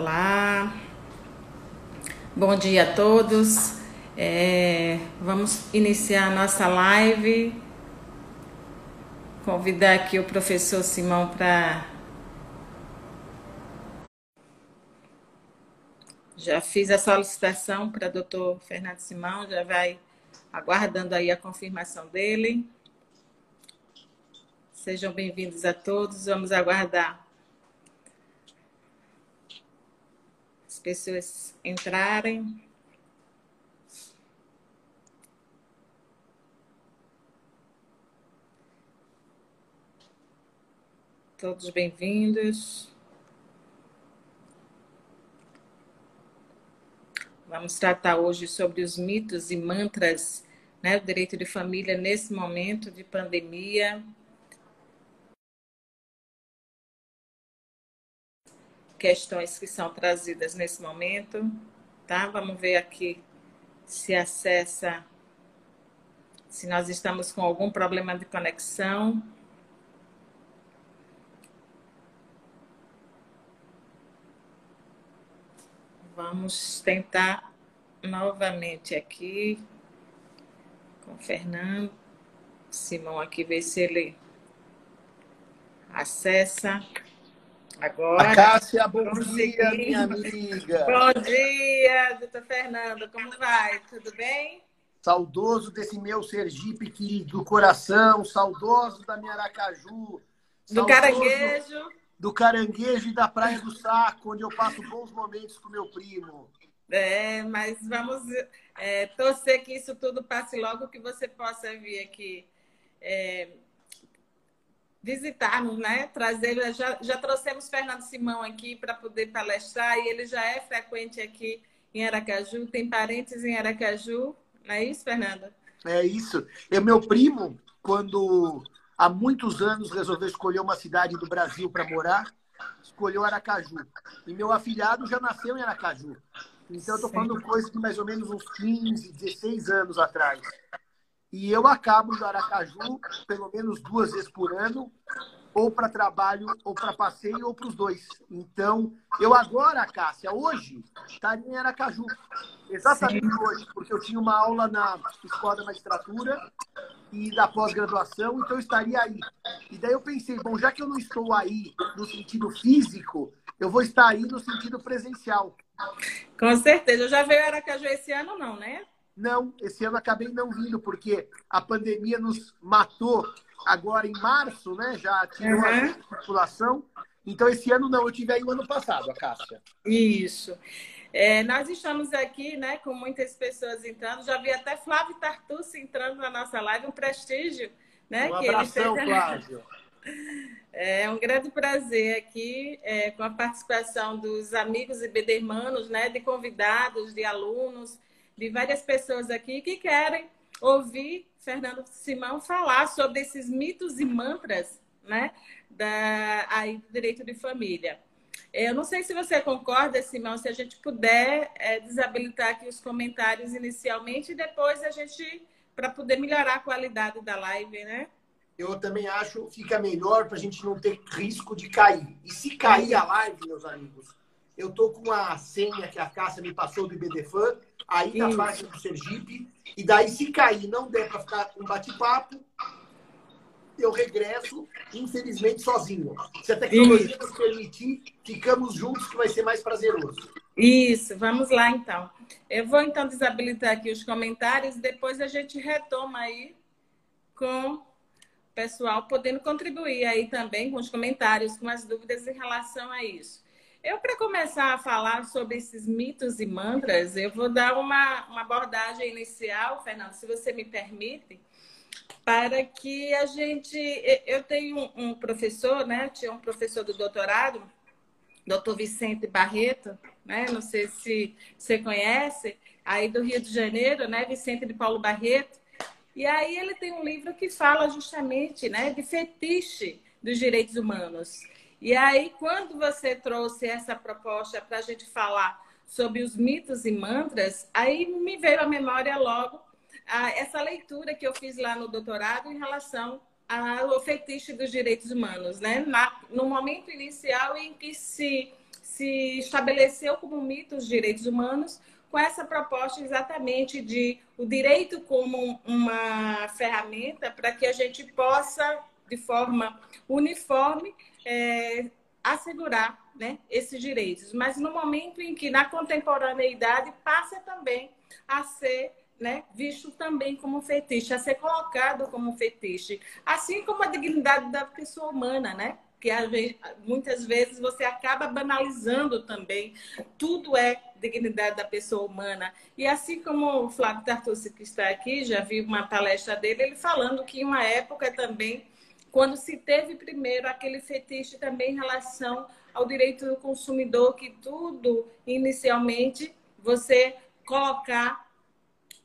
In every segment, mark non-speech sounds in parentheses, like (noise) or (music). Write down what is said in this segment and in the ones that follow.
Olá, bom dia a todos. É, vamos iniciar nossa live. Convidar aqui o professor Simão para. Já fiz a solicitação para o doutor Fernando Simão, já vai aguardando aí a confirmação dele. Sejam bem-vindos a todos, vamos aguardar as pessoas entrarem. Todos bem-vindos. Vamos tratar hoje sobre os mitos e mantras né, do direito de família nesse momento de pandemia. Questões que são trazidas nesse momento, tá? Vamos ver aqui se acessa, se nós estamos com algum problema de conexão. Vamos tentar novamente aqui com o Fernando. Simão aqui, ver se ele acessa. Agora. A Cássia, bom consegui. dia, minha amiga. Bom dia, doutor Fernando. Como vai? Tudo bem? Saudoso desse meu Sergipe querido do coração, saudoso da minha Aracaju. Do caranguejo do Caranguejo e da Praia do Saco, onde eu passo bons momentos com meu primo. É, mas vamos é, torcer que isso tudo passe logo, que você possa vir aqui é, visitar-nos, né? Trazer, já, já trouxemos Fernando Simão aqui para poder palestrar e ele já é frequente aqui em Aracaju, tem parentes em Aracaju, não é isso, Fernando? É isso. É meu primo, quando há muitos anos resolveu escolher uma cidade do Brasil para morar, escolheu Aracaju. E meu afilhado já nasceu em Aracaju. Então eu estou falando coisa de mais ou menos uns 15, 16 anos atrás. E eu acabo do Aracaju pelo menos duas vezes por ano, ou para trabalho, ou para passeio, ou para os dois. Então, eu agora, Cássia, hoje, estaria em Aracaju. Exatamente Sim. hoje, porque eu tinha uma aula na Escola da Magistratura e da pós-graduação, então eu estaria aí. E daí eu pensei, bom, já que eu não estou aí no sentido físico, eu vou estar aí no sentido presencial. Com certeza. Eu já veio Aracaju esse ano, não, né? Não, esse ano acabei não vindo, porque a pandemia nos matou agora em março, né? Já tirou uhum. a população. Então, esse ano não, eu tive aí o ano passado, a Cássia. Isso. É, nós estamos aqui, né, com muitas pessoas entrando. Já vi até Flávio Tartucci entrando na nossa live, um prestígio, né? Um que abração, ele fez... Flávio. (laughs) É um grande prazer aqui é, com a participação dos amigos e bedermanos, né, de convidados, de alunos, de várias pessoas aqui que querem ouvir Fernando Simão falar sobre esses mitos e mantras, né, da aí do direito de família. Eu não sei se você concorda, Simão, se a gente puder é, desabilitar aqui os comentários inicialmente e depois a gente, para poder melhorar a qualidade da live, né? Eu também acho que fica melhor para a gente não ter risco de cair. E se cair a live, meus amigos, eu tô com a senha que a Cássia me passou do IBDFAN, aí na página do Sergipe, e daí se cair não der para ficar um bate-papo, eu regresso, infelizmente, sozinho. Se a tecnologia Isso. nos permitir, ficamos juntos, que vai ser mais prazeroso. Isso, vamos lá então. Eu vou então desabilitar aqui os comentários, depois a gente retoma aí com o pessoal podendo contribuir aí também com os comentários, com as dúvidas em relação a isso. Eu, para começar a falar sobre esses mitos e mantras, eu vou dar uma, uma abordagem inicial, Fernando, se você me permite, para que a gente. Eu tenho um professor, né? Tinha um professor do doutorado, doutor Vicente Barreto, né? Não sei se você conhece, aí do Rio de Janeiro, né? Vicente de Paulo Barreto. E aí ele tem um livro que fala justamente, né, de fetiche dos direitos humanos. E aí, quando você trouxe essa proposta para a gente falar sobre os mitos e mantras, aí me veio à memória logo a, essa leitura que eu fiz lá no doutorado em relação ao fetiche dos direitos humanos, né? Na, no momento inicial em que se, se estabeleceu como mito os direitos humanos com essa proposta exatamente de o direito como uma ferramenta para que a gente possa, de forma uniforme, é, assegurar né, esses direitos. Mas no momento em que, na contemporaneidade, passa também a ser né, visto também como fetiche, a ser colocado como fetiche, assim como a dignidade da pessoa humana, né? Que muitas vezes você acaba banalizando também. Tudo é dignidade da pessoa humana. E assim como o Flávio Tartucci, que está aqui, já vi uma palestra dele, ele falando que em uma época também, quando se teve primeiro aquele fetiche também em relação ao direito do consumidor, que tudo, inicialmente, você colocar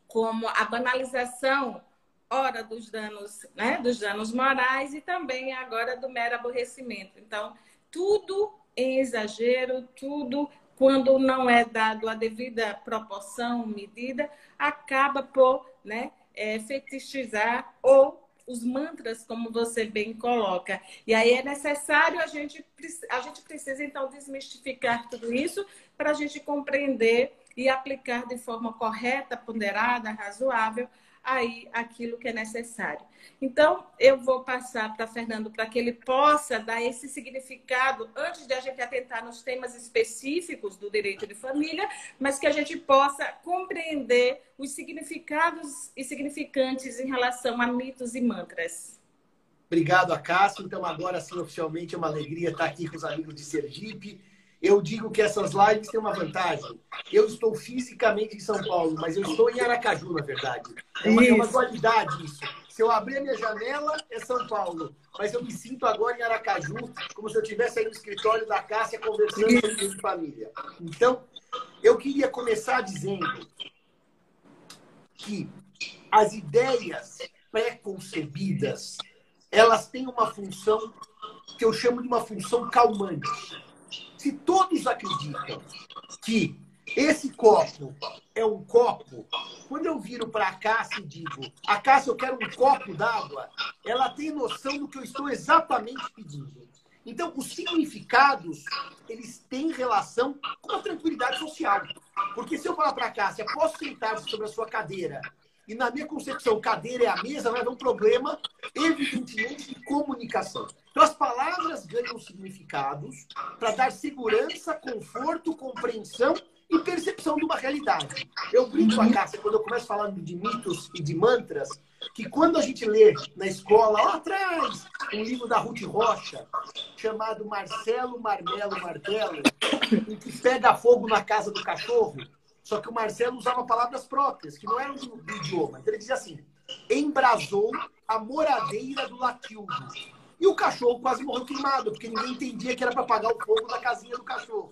como a banalização, ora dos danos, né, dos danos morais e também agora do mero aborrecimento. Então, tudo em exagero, tudo quando não é dado a devida proporção, medida, acaba por né, é, fetichizar ou os mantras, como você bem coloca. E aí é necessário a gente, a gente precisa, então, desmistificar tudo isso para a gente compreender e aplicar de forma correta, ponderada, razoável, aí aquilo que é necessário. Então, eu vou passar para Fernando para que ele possa dar esse significado antes de a gente atentar nos temas específicos do direito de família, mas que a gente possa compreender os significados e significantes em relação a mitos e mantras. Obrigado, Acácio. Então, agora sim, oficialmente, é uma alegria estar aqui com os amigos de Sergipe eu digo que essas lives têm uma vantagem. Eu estou fisicamente em São Paulo, mas eu estou em Aracaju, na verdade. É uma, é uma dualidade isso. Se eu abrir a minha janela, é São Paulo. Mas eu me sinto agora em Aracaju, como se eu estivesse aí no escritório da Cássia conversando com a família. Então, eu queria começar dizendo que as ideias pré-concebidas, elas têm uma função que eu chamo de uma função calmante. Se todos acreditam que esse copo é um copo, quando eu viro para a Cássia e digo, a Cássia, eu quero um copo d'água, ela tem noção do que eu estou exatamente pedindo. Então, os significados, eles têm relação com a tranquilidade social. Porque se eu falar para a Cássia, posso sentar sobre a sua cadeira e na minha concepção, cadeira é a mesa, vai haver um problema, evidentemente, de comunicação. Então, as palavras ganham significados para dar segurança, conforto, compreensão e percepção de uma realidade. Eu brinco a Cássia, quando eu começo falando de mitos e de mantras, que quando a gente lê na escola, lá atrás, um livro da Ruth Rocha, chamado Marcelo Marmelo Martelo, em que pega fogo na casa do cachorro, só que o Marcelo usava palavras próprias, que não eram do, do idioma. Então ele dizia assim: embrasou a moradeira do Latildo. E o cachorro quase morreu queimado, porque ninguém entendia que era para apagar o fogo da casinha do cachorro.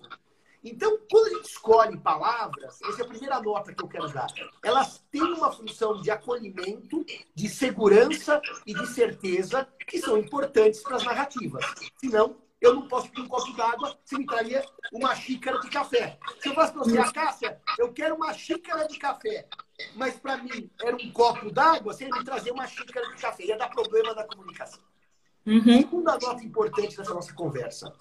Então, quando a gente escolhe palavras, essa é a primeira nota que eu quero dar. Elas têm uma função de acolhimento, de segurança e de certeza que são importantes para as narrativas. Senão, eu não posso pedir um copo d'água se me traria uma xícara de café. Se eu faço para você, a Cássia, eu quero uma xícara de café, mas para mim era um copo d'água, você ia me trazer uma xícara de café. Ia dar problema na comunicação. Uhum. Segunda nota importante dessa nossa conversa.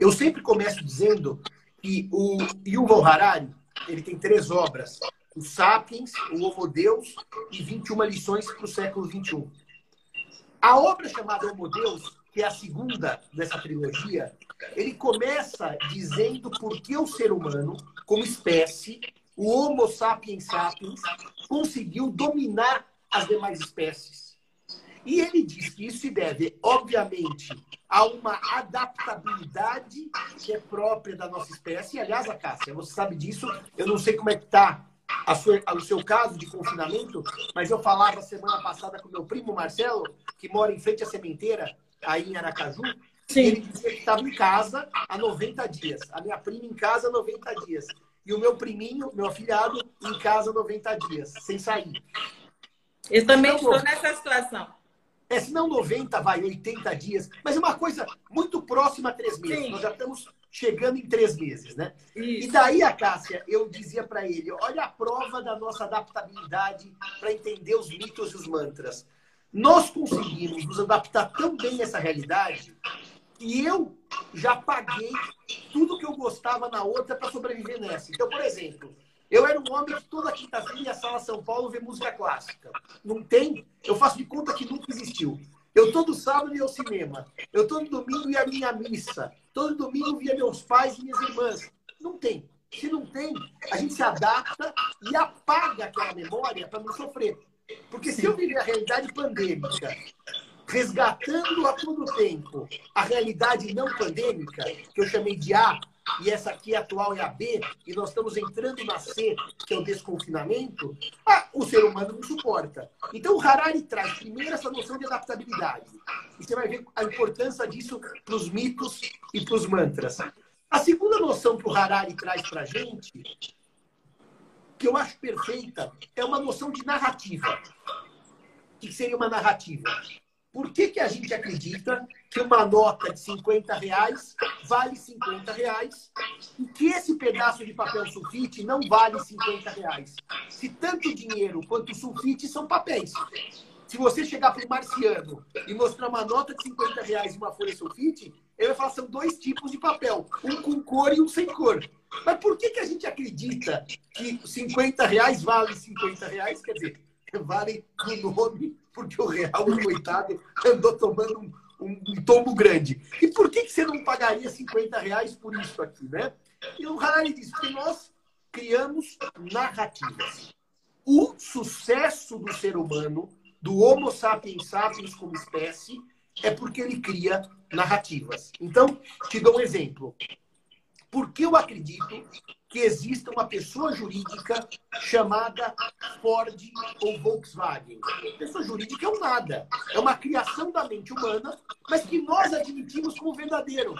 Eu sempre começo dizendo que o Yuval Harari, ele tem três obras. O Sapiens, o Homo Deus e 21 lições para o século XXI. A obra chamada Homo Deus que é a segunda dessa trilogia, ele começa dizendo por que o ser humano, como espécie, o Homo sapiens sapiens, conseguiu dominar as demais espécies. E ele diz que isso se deve, obviamente, a uma adaptabilidade que é própria da nossa espécie. E, aliás, a Cássia, você sabe disso, eu não sei como é que está o seu caso de confinamento, mas eu falava semana passada com meu primo Marcelo, que mora em frente à sementeira, aí em Aracaju, Sim. ele dizia que estava em casa há 90 dias. A minha prima em casa há 90 dias. E o meu priminho, meu afilhado, em casa há 90 dias, sem sair. Eu também estou nessa situação. É, se não 90, vai, 80 dias. Mas é uma coisa muito próxima a três meses. Sim. Nós já estamos chegando em três meses, né? Isso. E daí, a Cássia, eu dizia para ele, olha a prova da nossa adaptabilidade para entender os mitos e os mantras nós conseguimos nos adaptar tão bem a essa realidade que eu já paguei tudo que eu gostava na outra para sobreviver nessa. Então, por exemplo, eu era um homem que toda quinta-feira ia à Sala São Paulo ver música clássica. Não tem? Eu faço de conta que nunca existiu. Eu todo sábado ia ao cinema. Eu todo domingo ia à minha missa. Todo domingo via meus pais e minhas irmãs. Não tem. Se não tem, a gente se adapta e apaga aquela memória para não sofrer. Porque se eu viver a realidade pandêmica, resgatando a todo tempo a realidade não pandêmica, que eu chamei de A, e essa aqui atual é a B, e nós estamos entrando na C, que é o desconfinamento, ah, o ser humano não suporta. Então, o Harari traz primeiro essa noção de adaptabilidade. E você vai ver a importância disso para os mitos e para os mantras. A segunda noção que o Harari traz para a gente, que eu acho perfeita, é uma noção de narrativa. O que seria uma narrativa? Por que, que a gente acredita que uma nota de 50 reais vale 50 reais e que esse pedaço de papel sulfite não vale 50 reais? Se tanto dinheiro quanto sulfite são papéis. Se você chegar para o marciano e mostrar uma nota de 50 reais e uma folha sulfite, ele vai falar são dois tipos de papel, um com cor e um sem cor. Mas por que, que a gente acredita que 50 reais vale 50 reais? Quer dizer, vale no nome, porque o real, o coitado, andou tomando um, um, um tombo grande. E por que, que você não pagaria 50 reais por isso aqui, né? E o Harari diz que nós criamos narrativas. O sucesso do ser humano do Homo sapiens sapiens como espécie é porque ele cria narrativas. Então, te dou um exemplo. Por que eu acredito que exista uma pessoa jurídica chamada Ford ou Volkswagen? Pessoa jurídica é um nada. É uma criação da mente humana, mas que nós admitimos como verdadeiro.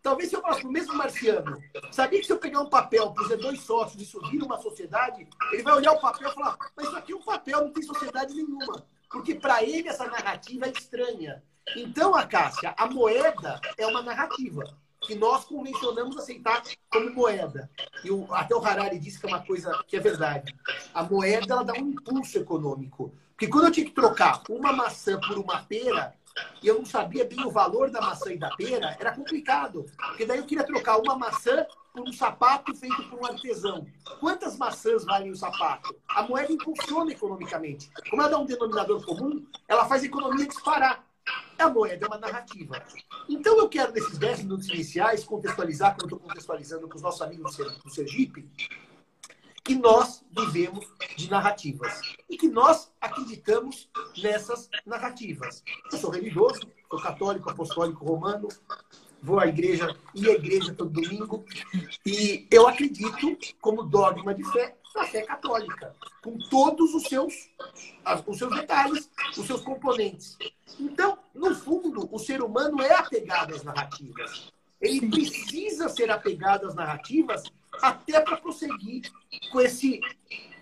Talvez se eu para o mesmo marciano, sabia que se eu pegar um papel, puser dois sócios e subir uma sociedade, ele vai olhar o papel e falar, mas isso aqui é um papel, não tem sociedade nenhuma. Porque para ele essa narrativa é estranha. Então, a Cássia, a moeda é uma narrativa que nós convencionamos aceitar como moeda. E o, até o Harari disse que é uma coisa que é verdade. A moeda ela dá um impulso econômico. Porque quando eu tinha que trocar uma maçã por uma pera, e eu não sabia bem o valor da maçã e da pera, era complicado. Porque daí eu queria trocar uma maçã por um sapato feito por um artesão. Quantas maçãs valem o sapato? A moeda impulsiona economicamente. Como ela dá um denominador comum, ela faz a economia disparar. A moeda é uma narrativa. Então eu quero, nesses 10 minutos iniciais, contextualizar, como estou contextualizando com os nossos amigos do Sergipe, que nós vivemos de narrativas e que nós acreditamos nessas narrativas. Eu sou religioso, sou católico, apostólico, romano, vou à igreja e à igreja todo domingo e eu acredito como dogma de fé na fé católica, com todos os seus os seus detalhes, os seus componentes. Então, no fundo, o ser humano é apegado às narrativas. Ele precisa ser apegado às narrativas até para prosseguir com esse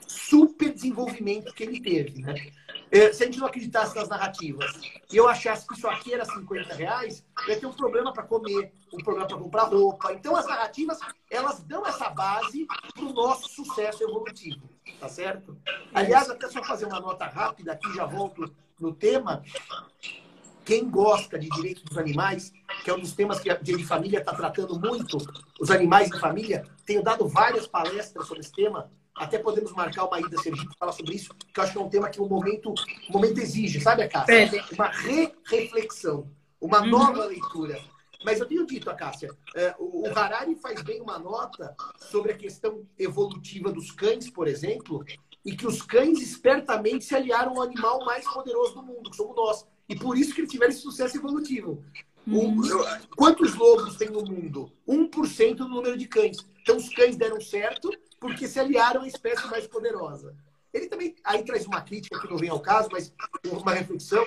super desenvolvimento que ele teve. Né? É, se a gente não acreditasse nas narrativas e eu achasse que isso aqui era 50 reais, eu ia ter um problema para comer, um problema para comprar roupa. Então, as narrativas, elas dão essa base para o nosso sucesso evolutivo. Tá certo? Aliás, até só fazer uma nota rápida aqui, já volto no tema. Quem gosta de direitos dos animais, que é um dos temas que a de família está tratando muito, os animais de família, tenho dado várias palestras sobre esse tema. Até podemos marcar uma ida Sergipe para falar sobre isso, que eu acho que é um tema que o momento, o momento exige, sabe, Cássia? É. Uma re-reflexão, uma uhum. nova leitura. Mas eu tenho dito, a Cássia, é, o Harari faz bem uma nota sobre a questão evolutiva dos cães, por exemplo, e que os cães espertamente se aliaram ao animal mais poderoso do mundo, que somos nós. E por isso que eles tiveram esse sucesso evolutivo. Hum. quantos lobos tem no mundo? 1% do número de cães. Então os cães deram certo porque se aliaram à espécie mais poderosa. Ele também aí traz uma crítica que não vem ao caso, mas uma reflexão,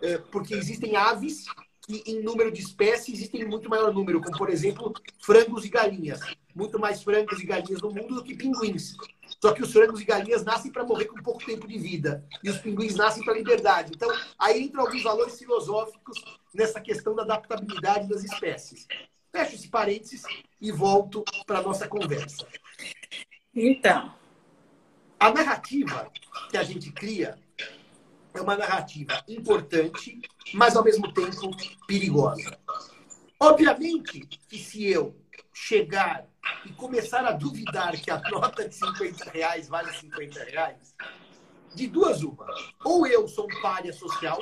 é, porque existem aves que em número de espécies existem muito maior número, como por exemplo frangos e galinhas. Muito mais frangos e galinhas no mundo do que pinguins. Só que os frangos e galinhas nascem para morrer com pouco tempo de vida. E os pinguins nascem para liberdade. Então, aí entram alguns valores filosóficos nessa questão da adaptabilidade das espécies. Fecho esse parênteses e volto para a nossa conversa. Então. A narrativa que a gente cria é uma narrativa importante, mas ao mesmo tempo perigosa. Obviamente que se eu chegar e começar a duvidar que a nota de 50 reais vale 50 reais, de duas uma. Ou eu sou um párea social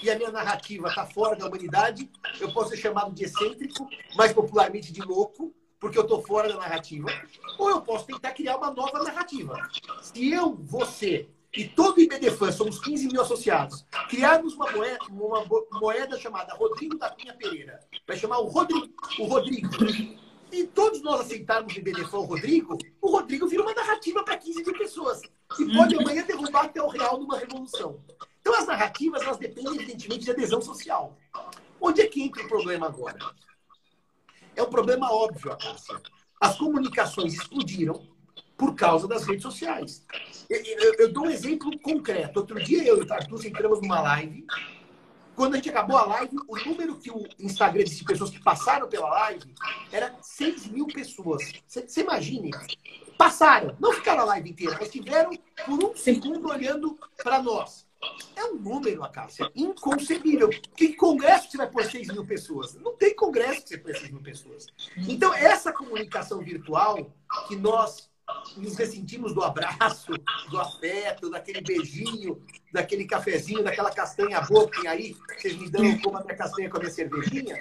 e a minha narrativa está fora da humanidade, eu posso ser chamado de excêntrico, mais popularmente de louco, porque eu estou fora da narrativa, ou eu posso tentar criar uma nova narrativa. Se eu, você e todo o IBDFAN, somos 15 mil associados, criarmos uma moeda, uma moeda chamada Rodrigo da Cunha Pereira, vai chamar o Rodrigo, o Rodrigo, e todos nós aceitarmos o IBDFAN o Rodrigo, o Rodrigo vira uma narrativa para 15 mil pessoas. E pode amanhã derrubar até o real numa revolução. Então as narrativas, elas dependem, evidentemente, de adesão social. Onde é que entra o problema agora? É um problema óbvio, Cássia. As comunicações explodiram por causa das redes sociais. Eu, eu, eu, dou um exemplo concreto. Outro dia eu e o Tartus entramos numa live. Quando a gente acabou a live, o número que o Instagram disse de pessoas que passaram pela live era 6 mil pessoas. Você imagine. Passaram. Não ficaram a live inteira, mas estiveram por um segundo olhando para nós. É um número, Acácia, inconcebível. Que congresso você vai pôr 6 mil pessoas? Não tem congresso que você pôr 6 mil pessoas. Então, essa comunicação virtual que nós nos ressentimos do abraço, do afeto, daquele beijinho, daquele cafezinho, daquela castanha boa que tem aí, vocês me dão como a minha castanha com a minha cervejinha,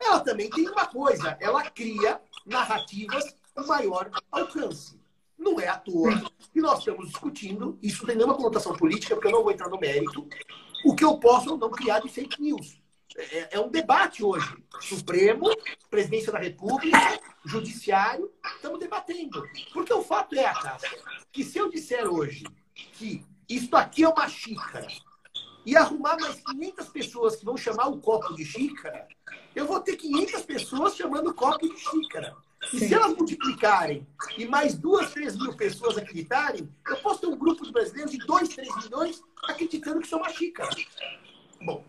ela também tem uma coisa, ela cria narrativas com maior alcance. Não é à toa que nós estamos discutindo, isso tem nenhuma conotação política, porque eu não vou entrar no mérito, o que eu posso ou não criar de fake news. É, é, um debate hoje. Supremo, Presidência da República, Judiciário, estamos debatendo. Porque o fato é, Cássia, que se eu disser hoje que isto aqui é uma xícara e arrumar mais 500 pessoas que vão chamar o copo de xícara, eu vou ter 500 pessoas chamando o copo de xícara. E se elas multiplicarem e mais duas, três mil pessoas acreditarem, eu posso ter um grupo de brasileiros de 2, 3 milhões acreditando que sou uma xícara. Bom,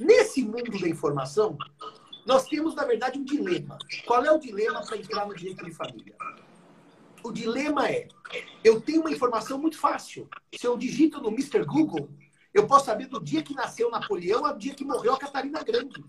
nesse mundo da informação, nós temos, na verdade, um dilema. Qual é o dilema para entrar no direito de família? O dilema é: eu tenho uma informação muito fácil. Se eu digito no Mr. Google, eu posso saber do dia que nasceu Napoleão ao dia que morreu a Catarina Grande.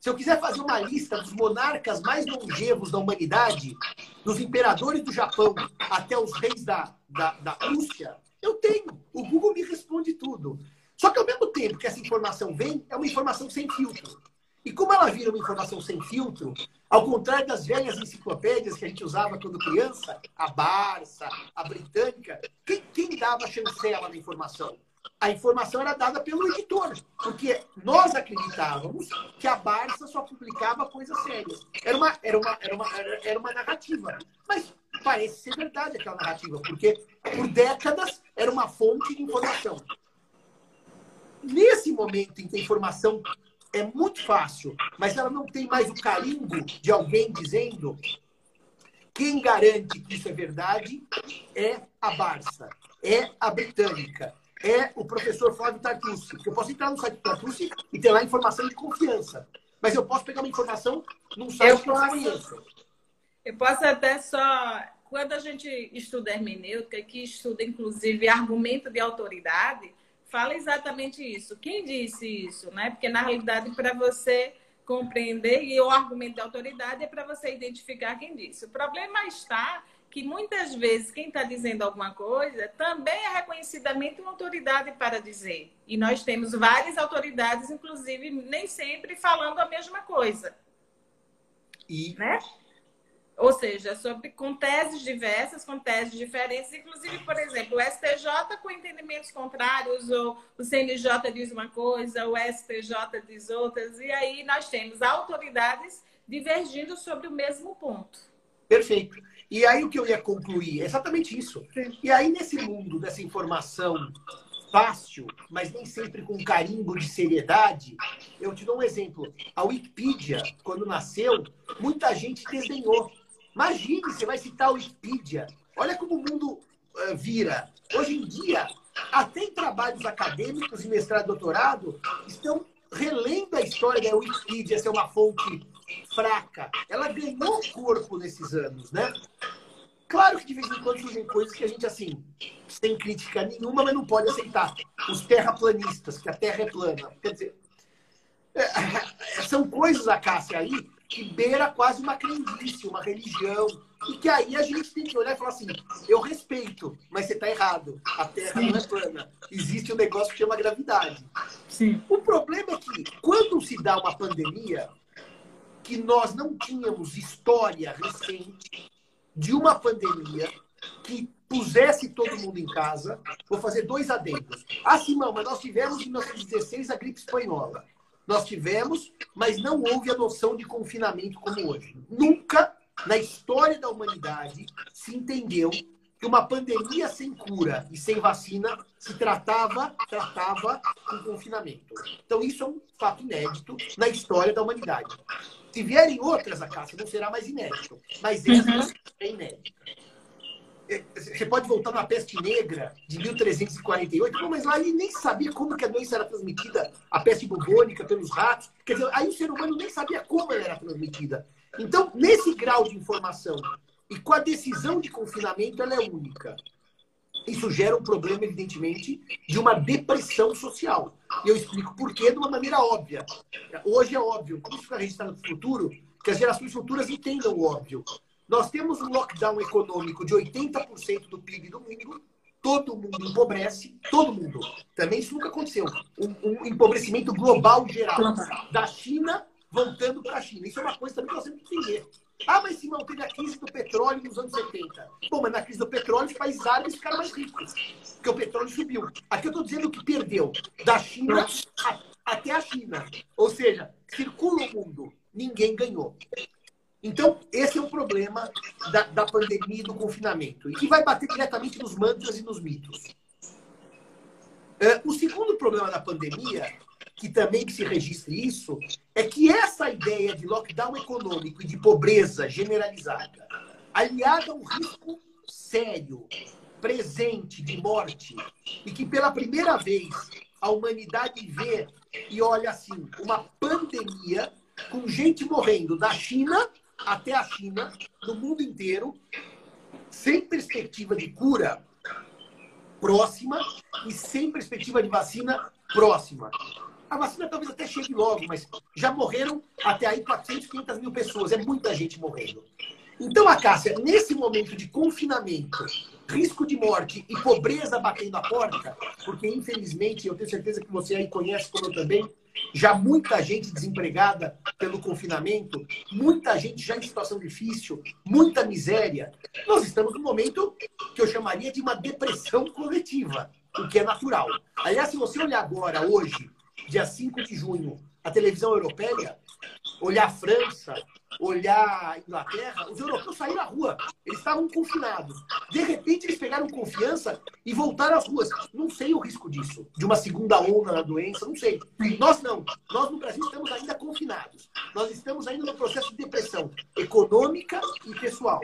Se eu quiser fazer uma lista dos monarcas mais longevos da humanidade, dos imperadores do Japão até os reis da, da, da Rússia, eu tenho. O Google me responde tudo. Só que ao mesmo tempo que essa informação vem, é uma informação sem filtro. E como ela vira uma informação sem filtro, ao contrário das velhas enciclopédias que a gente usava quando criança, a Barça, a Britânica, quem, quem dava chancela na informação? A informação era dada pelo editor, porque nós acreditávamos que a Barça só publicava coisas sérias. Era uma, era uma, era uma, era uma narrativa. Mas parece ser verdade aquela narrativa, porque por décadas era uma fonte de informação. Nesse momento em que a informação é muito fácil, mas ela não tem mais o carimbo de alguém dizendo, quem garante que isso é verdade é a Barça, é a Britânica, é o professor Flávio Tartucci. Eu posso entrar no site do Tartucci e ter lá informação de confiança. Mas eu posso pegar uma informação num site eu que posso, eu conheço. Eu posso até só... Quando a gente estuda hermenêutica, que estuda, inclusive, argumento de autoridade, fala exatamente isso. Quem disse isso? Né? Porque, na realidade, para você compreender, e o argumento de autoridade é para você identificar quem disse. O problema está que muitas vezes quem está dizendo alguma coisa também é reconhecidamente uma autoridade para dizer. E nós temos várias autoridades, inclusive, nem sempre falando a mesma coisa. E... Né? Ou seja, sobre, com teses diversas, com teses diferentes, inclusive, por exemplo, o STJ com entendimentos contrários, ou o CNJ diz uma coisa, o STJ diz outras, e aí nós temos autoridades divergindo sobre o mesmo ponto. Perfeito. E aí o que eu ia concluir é exatamente isso. E aí, nesse mundo dessa informação fácil, mas nem sempre com carimbo de seriedade, eu te dou um exemplo. A Wikipedia, quando nasceu, muita gente desdenhou. Imagine, você vai citar a Wikipedia. Olha como o mundo uh, vira. Hoje em dia, até em trabalhos acadêmicos e mestrado e doutorado, estão relendo a história da Wikipedia ser uma fonte fraca. Ela ganhou corpo nesses anos, né? Claro que de vez em quando surgem coisas que a gente, assim, sem crítica nenhuma, mas não pode aceitar. Os terraplanistas, que a Terra é plana. Quer dizer, é, (laughs) são coisas, a Cássia, aí, que beira quase uma crendice, uma religião. E que aí a gente tem que olhar e falar assim: eu respeito, mas você está errado. A Terra Sim. não é plana. Existe um negócio que chama gravidade. Sim. O problema é que, quando se dá uma pandemia, que nós não tínhamos história recente de uma pandemia que pusesse todo mundo em casa, vou fazer dois adendos. Ah, Simão, mas nós tivemos em 1916 a gripe espanhola. Nós tivemos, mas não houve a noção de confinamento como hoje. Nunca na história da humanidade se entendeu que uma pandemia sem cura e sem vacina se tratava, tratava com confinamento. Então, isso é um fato inédito na história da humanidade. Se vierem outras, a caça não será mais inédito. Mas essa uhum. é inédita. É, você pode voltar na peste negra de 1348, mas lá ele nem sabia como que a doença era transmitida, a peste bubônica, pelos ratos. Quer dizer, aí o ser humano nem sabia como ela era transmitida. Então, nesse grau de informação e com a decisão de confinamento, ela é única. Isso gera um problema, evidentemente, de uma depressão social. E eu explico por quê de uma maneira óbvia. Hoje é óbvio, como isso vai registrar no futuro, que as gerações futuras entendam o óbvio. Nós temos um lockdown econômico de 80% do PIB do mundo, todo mundo empobrece, todo mundo. Também isso nunca aconteceu. Um, um empobrecimento global geral. Da China voltando para a China. Isso é uma coisa também que nós temos que entender. Ah, mas Simão, teve a crise do petróleo nos anos 70. Bom, mas na crise do petróleo os países árabes ficaram mais ricos, porque o petróleo subiu. Aqui eu estou dizendo que perdeu da China a, até a China. Ou seja, circula o mundo, ninguém ganhou. Então, esse é o problema da, da pandemia e do confinamento, e que vai bater diretamente nos mantras e nos mitos. É, o segundo problema da pandemia, que também que se registre isso, é que essa ideia de lockdown econômico e de pobreza generalizada, aliada a um risco sério, presente de morte, e que pela primeira vez a humanidade vê e olha assim, uma pandemia com gente morrendo da China até a China, no mundo inteiro, sem perspectiva de cura próxima e sem perspectiva de vacina próxima. A vacina talvez até chegue logo, mas já morreram até aí 400, 500 mil pessoas. É muita gente morrendo. Então, a Cássia, nesse momento de confinamento, risco de morte e pobreza batendo a porta, porque infelizmente, eu tenho certeza que você aí conhece como eu também, já muita gente desempregada pelo confinamento, muita gente já em situação difícil, muita miséria. Nós estamos num momento que eu chamaria de uma depressão coletiva, o que é natural. Aliás, se você olhar agora, hoje, dia 5 de junho, a televisão europeia, olhar a França, olhar a Inglaterra, os europeus saíram à rua. Eles estavam confinados. De repente, eles pegaram confiança e voltaram às ruas. Não sei o risco disso, de uma segunda onda da doença, não sei. Nós não. Nós no Brasil estamos ainda confinados. Nós estamos ainda no processo de depressão econômica e pessoal.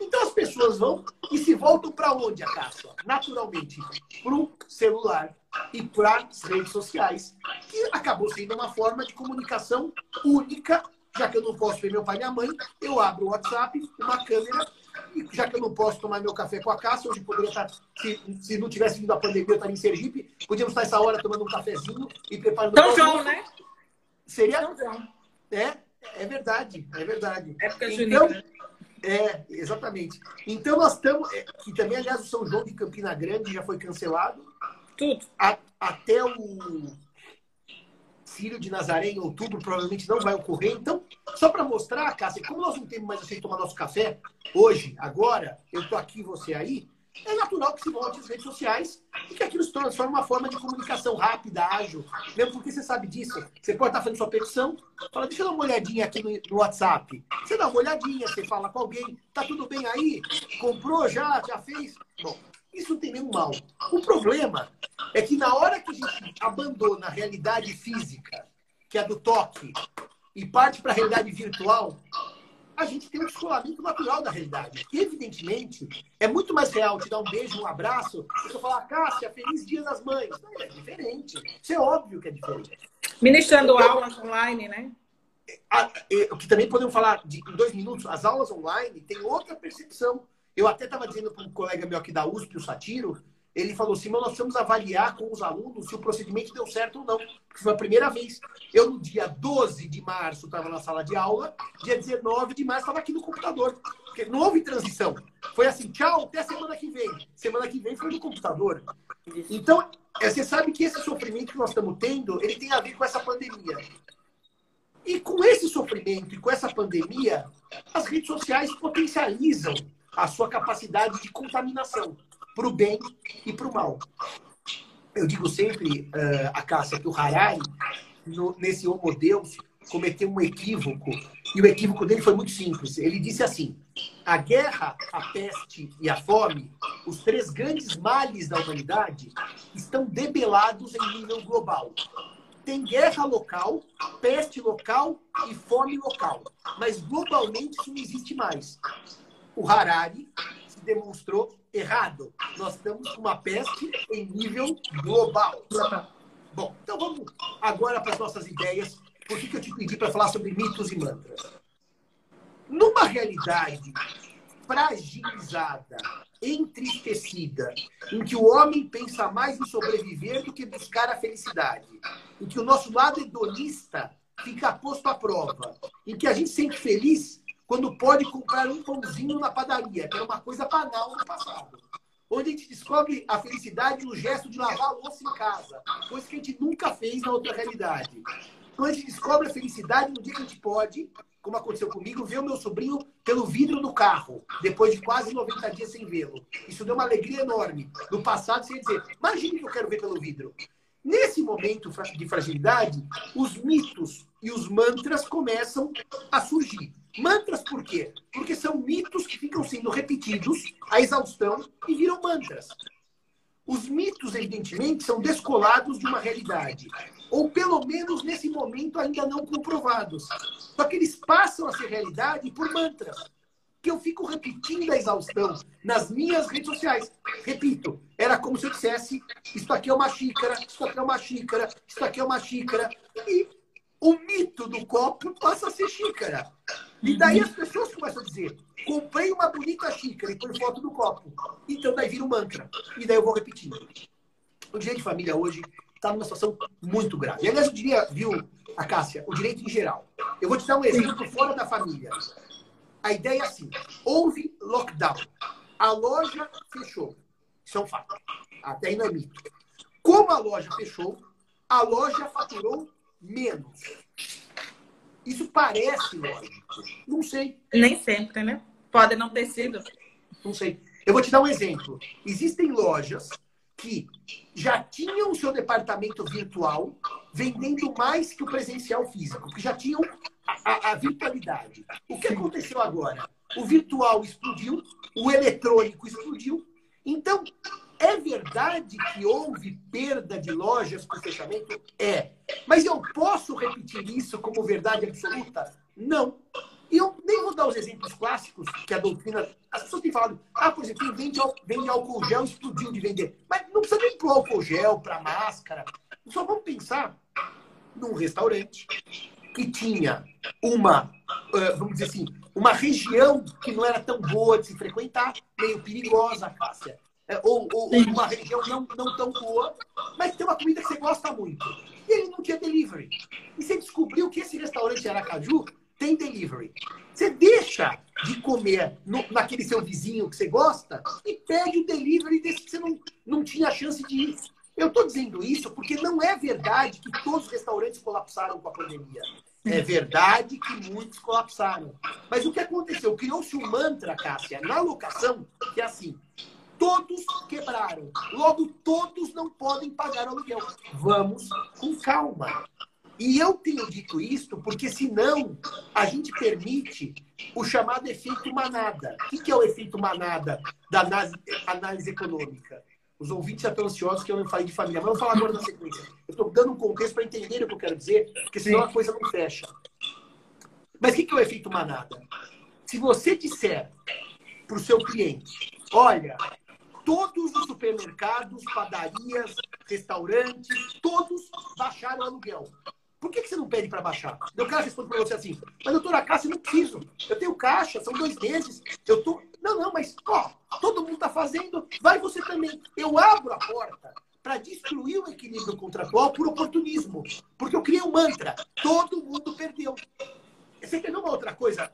Então as pessoas vão e se voltam para onde, a caça? Naturalmente, para o celular e para as redes sociais, que acabou sendo uma forma de comunicação única já que eu não posso ver meu pai e minha mãe, eu abro o WhatsApp, uma câmera, e já que eu não posso tomar meu café com a Cássia, hoje poderia estar, se, se não tivesse vindo a pandemia, eu estaria em Sergipe, podíamos estar essa hora tomando um cafezinho e preparando... São João, né? Seria... São João. É, é verdade, é verdade. Época então, junina. É, exatamente. Então nós estamos... É, e também, aliás, o São João de Campina Grande já foi cancelado. Tudo. A, até o Círio de Nazaré em outubro provavelmente não vai ocorrer. Então, só para mostrar, Cássia, como nós não temos mais assim tomar nosso café hoje, agora, eu estou aqui, você aí, é natural que se volte às redes sociais e que aquilo se transforme uma forma de comunicação rápida, ágil. Mesmo porque você sabe disso. Você pode estar fazendo sua petição, fala, deixa eu dar uma olhadinha aqui no WhatsApp. Você dá uma olhadinha, você fala com alguém, tá tudo bem aí? Comprou já? Já fez? Bom, isso não tem nenhum mal. O problema é que na hora que a gente abandona a realidade física, que é do toque, e parte para a realidade virtual, a gente tem um descolamento natural da realidade. E, evidentemente, é muito mais real te dar um beijo, um abraço, do que falar, Cássia, feliz dia das mães. Não, é diferente. Isso é óbvio que é diferente. Ministrando aulas online, né? O que também podemos falar de, em dois minutos, as aulas online têm outra percepção. Eu até estava dizendo para um colega meu aqui da USP, o Satiro, ele falou assim: nós precisamos avaliar com os alunos se o procedimento deu certo ou não. Porque foi a primeira vez. Eu, no dia 12 de março, estava na sala de aula, dia 19 de março, estava aqui no computador. Porque não houve transição. Foi assim: tchau, até semana que vem. Semana que vem foi no computador. Então, é, você sabe que esse sofrimento que nós estamos tendo, ele tem a ver com essa pandemia. E com esse sofrimento e com essa pandemia, as redes sociais potencializam a sua capacidade de contaminação para o bem e para o mal. Eu digo sempre, uh, a Cássia, que o Harari, no, nesse Homo Deus, cometeu um equívoco, e o equívoco dele foi muito simples. Ele disse assim: a guerra, a peste e a fome, os três grandes males da humanidade, estão debelados em nível global. Tem guerra local, peste local e fome local. Mas globalmente isso não existe mais. O Harari se demonstrou errado. Nós estamos com uma peste em nível global. Bom, então vamos agora para as nossas ideias. Por que, que eu te pedi para falar sobre mitos e mantras? Numa realidade fragilizada, entristecida, em que o homem pensa mais em sobreviver do que buscar a felicidade, em que o nosso lado hedonista fica posto à prova, em que a gente se sente feliz quando pode comprar um pãozinho na padaria, que era uma coisa banal no passado. Onde a gente descobre a felicidade no gesto de lavar a louça em casa, coisa que a gente nunca fez na outra realidade. Quando a gente descobre a felicidade no dia que a gente pode, como aconteceu comigo, ver o meu sobrinho pelo vidro do carro, depois de quase 90 dias sem vê-lo. Isso deu uma alegria enorme. No passado, você ia dizer, imagine que eu quero ver pelo vidro. Nesse momento de fragilidade, os mitos e os mantras começam a surgir. Mantras por quê? Porque são mitos que ficam sendo repetidos à exaustão e viram mantras. Os mitos, evidentemente, são descolados de uma realidade. Ou pelo menos nesse momento ainda não comprovados. Só que eles passam a ser realidade por mantras. Que eu fico repetindo a exaustão nas minhas redes sociais. Repito, era como se eu dissesse: isso aqui é uma xícara, isso aqui é uma xícara, isso aqui é uma xícara. E o mito do copo passa a ser xícara. E daí as pessoas começam a dizer: comprei uma bonita xícara e põe foto do copo. Então daí vira um mantra. E daí eu vou repetindo. O direito de família hoje está numa situação muito grave. E, aliás, eu diria, viu, a Cássia, o direito em geral. Eu vou te dar um exemplo fora da família. A ideia é assim: houve lockdown. A loja fechou. Isso é um fato. Até não é mito. Como a loja fechou, a loja faturou menos. Isso parece lógico. Não sei. Nem sempre, né? Pode não ter sido. Não sei. Eu vou te dar um exemplo. Existem lojas que já tinham o seu departamento virtual vendendo mais que o presencial físico, que já tinham a, a, a virtualidade. O que aconteceu agora? O virtual explodiu, o eletrônico explodiu. Então, é verdade que houve perda de lojas com fechamento? É. Mas eu posso repetir isso como verdade absoluta? Não. E eu nem vou dar os exemplos clássicos que a doutrina. As pessoas têm falado, ah, por exemplo, vende, vende álcool gel, explodiu de vender. Mas não precisa nem pro álcool gel, para máscara. Só vamos pensar num restaurante que tinha uma, vamos dizer assim, uma região que não era tão boa de se frequentar, meio perigosa, Cássia é, ou, ou uma região não, não tão boa, mas tem uma comida que você gosta muito. E ele não tinha delivery. E você descobriu que esse restaurante Aracaju tem delivery. Você deixa de comer no, naquele seu vizinho que você gosta e pede o delivery desse que você não, não tinha chance de ir. Eu estou dizendo isso porque não é verdade que todos os restaurantes colapsaram com a pandemia. É verdade que muitos colapsaram. Mas o que aconteceu? Criou-se um mantra, Cássia, na locação, que é assim: todos quebraram. Logo, todos não podem pagar o aluguel. Vamos com calma. E eu tenho dito isto porque, senão, a gente permite o chamado efeito manada. O que é o efeito manada da análise, econômica? Os ouvintes já estão ansiosos que eu não falei de família. Mas vamos falar agora na sequência. Eu estou dando um contexto para entenderem o que eu quero dizer, porque senão a coisa não fecha. Mas o que é o efeito manada? Se você disser para o seu cliente, olha, todos os supermercados, padarias, restaurantes, todos baixaram o aluguel. Por que, que você não pede para baixar? Eu quero responder para você assim, mas doutora Cássia, eu não preciso. Eu tenho caixa, são dois meses. Eu tô. Não, não, mas ó, todo mundo está fazendo, vai você também. Eu abro a porta para destruir o equilíbrio contratual por oportunismo. Porque eu criei um mantra. Todo mundo perdeu. Você quer ver uma outra coisa,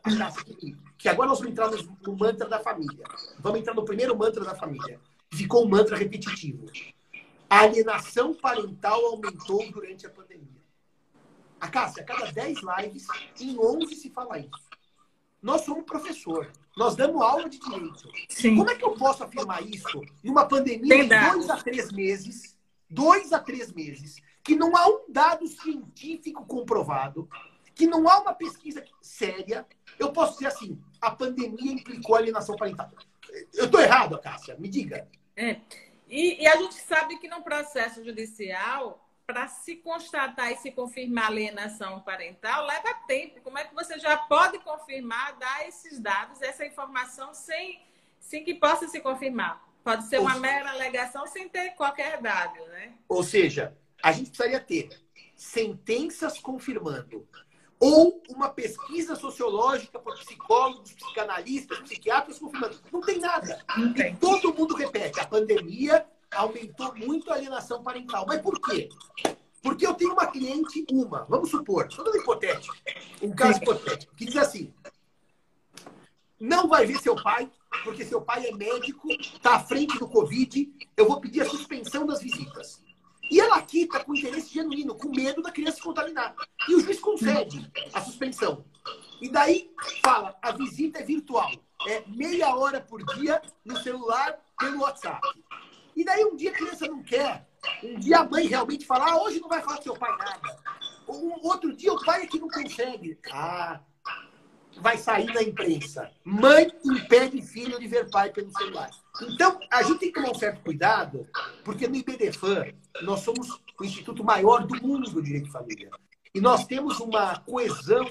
que agora nós vamos entrar no mantra da família. Vamos entrar no primeiro mantra da família. Ficou um mantra repetitivo. A alienação parental aumentou durante a pandemia. A Cássia, a cada 10 lives, em 11 se fala isso. Nós somos professor. Nós damos aula de direito. Sim. Como é que eu posso afirmar isso numa pandemia de dois a três meses, dois a três meses, que não há um dado científico comprovado, que não há uma pesquisa séria? Eu posso dizer assim: a pandemia implicou alienação parental. Eu estou errado, Cássia? Me diga. É. E, e a gente sabe que no processo judicial para se constatar e se confirmar alienação parental leva tempo. Como é que você já pode confirmar, dar esses dados, essa informação sem, sem que possa se confirmar? Pode ser uma mera alegação sem ter qualquer dado, né? Ou seja, a gente precisaria ter sentenças confirmando ou uma pesquisa sociológica por psicólogos, psicanalistas, psiquiatras confirmando. Não tem nada. Não tem. E todo mundo repete. A pandemia aumentou muito a alienação parental. Mas por quê? Porque eu tenho uma cliente, uma, vamos supor, estou dando hipotético, um caso hipotético, que diz assim: não vai ver seu pai, porque seu pai é médico, está à frente do Covid, eu vou pedir a suspensão das visitas. E ela aqui está com interesse genuíno, com medo da criança se contaminar. E o juiz concede a suspensão. E daí fala: a visita é virtual. É meia hora por dia no celular pelo WhatsApp. E daí um dia a criança não quer. Um dia a mãe realmente fala, ah, hoje não vai falar com seu pai nada. Um outro dia o pai é que não consegue. Ah, vai sair na imprensa. Mãe impede filho de ver pai pelo celular. Então, a gente tem que tomar um certo cuidado, porque no IBDFAN nós somos o instituto maior do mundo do direito de família. E nós temos uma coesão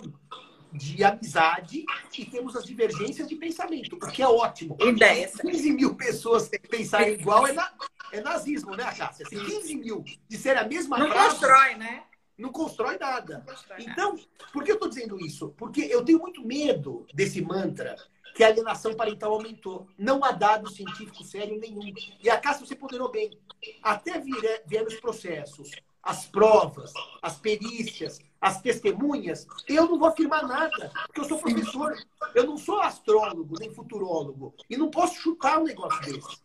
de amizade e temos as divergências de pensamento, o que é ótimo. Ideia. 15 mil pessoas pensarem igual é, na, é nazismo, né, Cássia? Se 15 mil disserem a mesma Não frase, constrói, né? Não constrói nada. Não constrói então, nada. por que eu estou dizendo isso? Porque eu tenho muito medo desse mantra que a alienação parental aumentou. Não há dado científico sério nenhum. E a Cássia, você ponderou bem. Até vieram os processos, as provas, as perícias, as testemunhas, eu não vou afirmar nada, porque eu sou professor. Eu não sou astrólogo, nem futurólogo. E não posso chutar um negócio desse.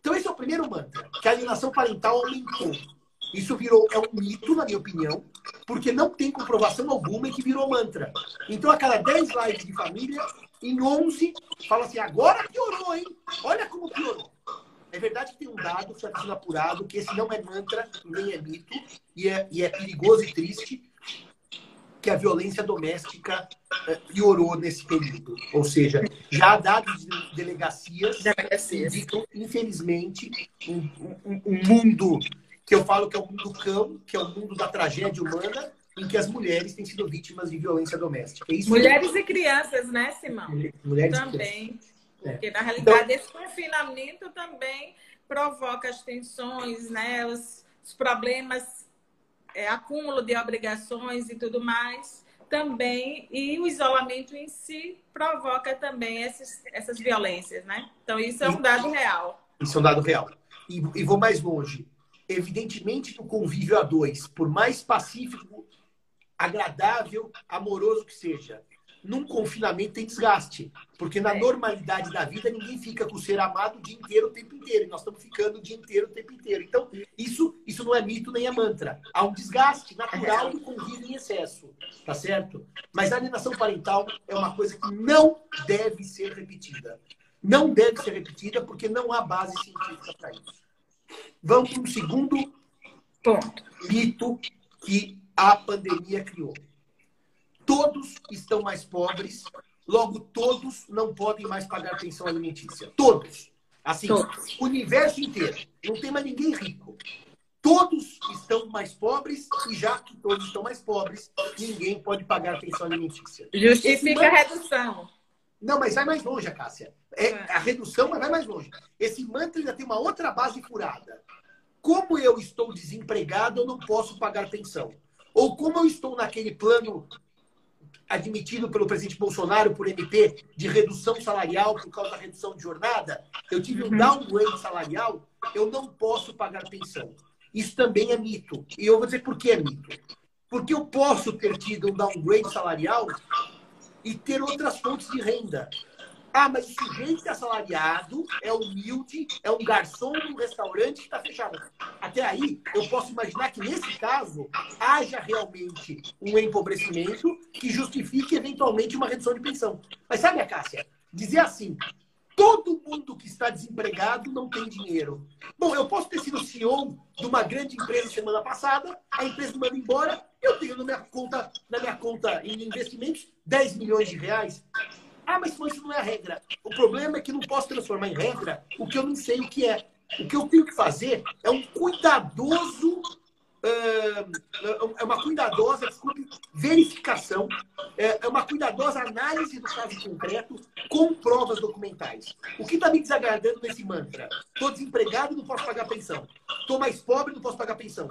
Então, esse é o primeiro mantra, que a alienação parental aumentou. Isso virou, é um mito, na minha opinião, porque não tem comprovação alguma e que virou mantra. Então, a cada 10 lives de família, em 11, fala assim, agora piorou, hein? Olha como piorou. É verdade que tem um dado que está sendo apurado, que esse não é mantra, nem é mito, e é, e é perigoso e triste, que a violência doméstica eh, piorou nesse período. Ou seja, já há dados de delegacias, delegacias. que indicam, infelizmente, um, um, um, mundo que eu falo que é o mundo cão, que é o mundo da tragédia humana, em que as mulheres têm sido vítimas de violência doméstica. Isso mulheres é... e crianças, né, Simão? Mulheres também. Porque, é. na realidade, então... esse confinamento também provoca as tensões, né, os, os problemas é, acúmulo de obrigações e tudo mais, também, e o isolamento em si provoca também esses, essas violências, né? Então, isso é um dado real. Isso é um dado real. E, e vou mais longe. Evidentemente que o convívio a dois, por mais pacífico, agradável, amoroso que seja, num confinamento tem desgaste. Porque na é. normalidade da vida, ninguém fica com o ser amado o dia inteiro, o tempo inteiro. E nós estamos ficando o dia inteiro, o tempo inteiro. Então, isso, isso não é mito nem é mantra. Há um desgaste natural do convívio em excesso. Tá certo? Mas a alienação parental é uma coisa que não deve ser repetida. Não deve ser repetida porque não há base científica para isso. Vamos para um segundo ponto. mito que a pandemia criou todos estão mais pobres, logo todos não podem mais pagar pensão alimentícia. Todos. Assim, todos. o universo inteiro. Não tem mais ninguém rico. Todos estão mais pobres e já que todos estão mais pobres, ninguém pode pagar pensão alimentícia. Justifica a redução. Não, mas vai mais longe, Cássia. É, é, a redução, mas vai mais longe. Esse mantra ainda tem uma outra base furada. Como eu estou desempregado, eu não posso pagar pensão. Ou como eu estou naquele plano admitido pelo presidente Bolsonaro por MP de redução salarial por causa da redução de jornada, eu tive um uhum. downgrade salarial, eu não posso pagar pensão. Isso também é mito. E eu vou dizer por que é mito. Porque eu posso ter tido um downgrade salarial e ter outras fontes de renda. Ah, mas o sujeito é assalariado, é humilde, é um garçom de um restaurante que está fechado. Até aí, eu posso imaginar que, nesse caso, haja realmente um empobrecimento que justifique, eventualmente, uma redução de pensão. Mas sabe, Cássia, dizer assim, todo mundo que está desempregado não tem dinheiro. Bom, eu posso ter sido CEO de uma grande empresa semana passada, a empresa me manda embora, eu tenho na minha conta, na minha conta em investimentos 10 milhões de reais. Ah, mas isso não é a regra. O problema é que não posso transformar em regra o que eu não sei o que é. O que eu tenho que fazer é um cuidadoso é uma cuidadosa desculpe, verificação, é uma cuidadosa análise do caso concreto com provas documentais. O que está me desagradando nesse mantra? Estou desempregado, não posso pagar pensão. Estou mais pobre, não posso pagar pensão.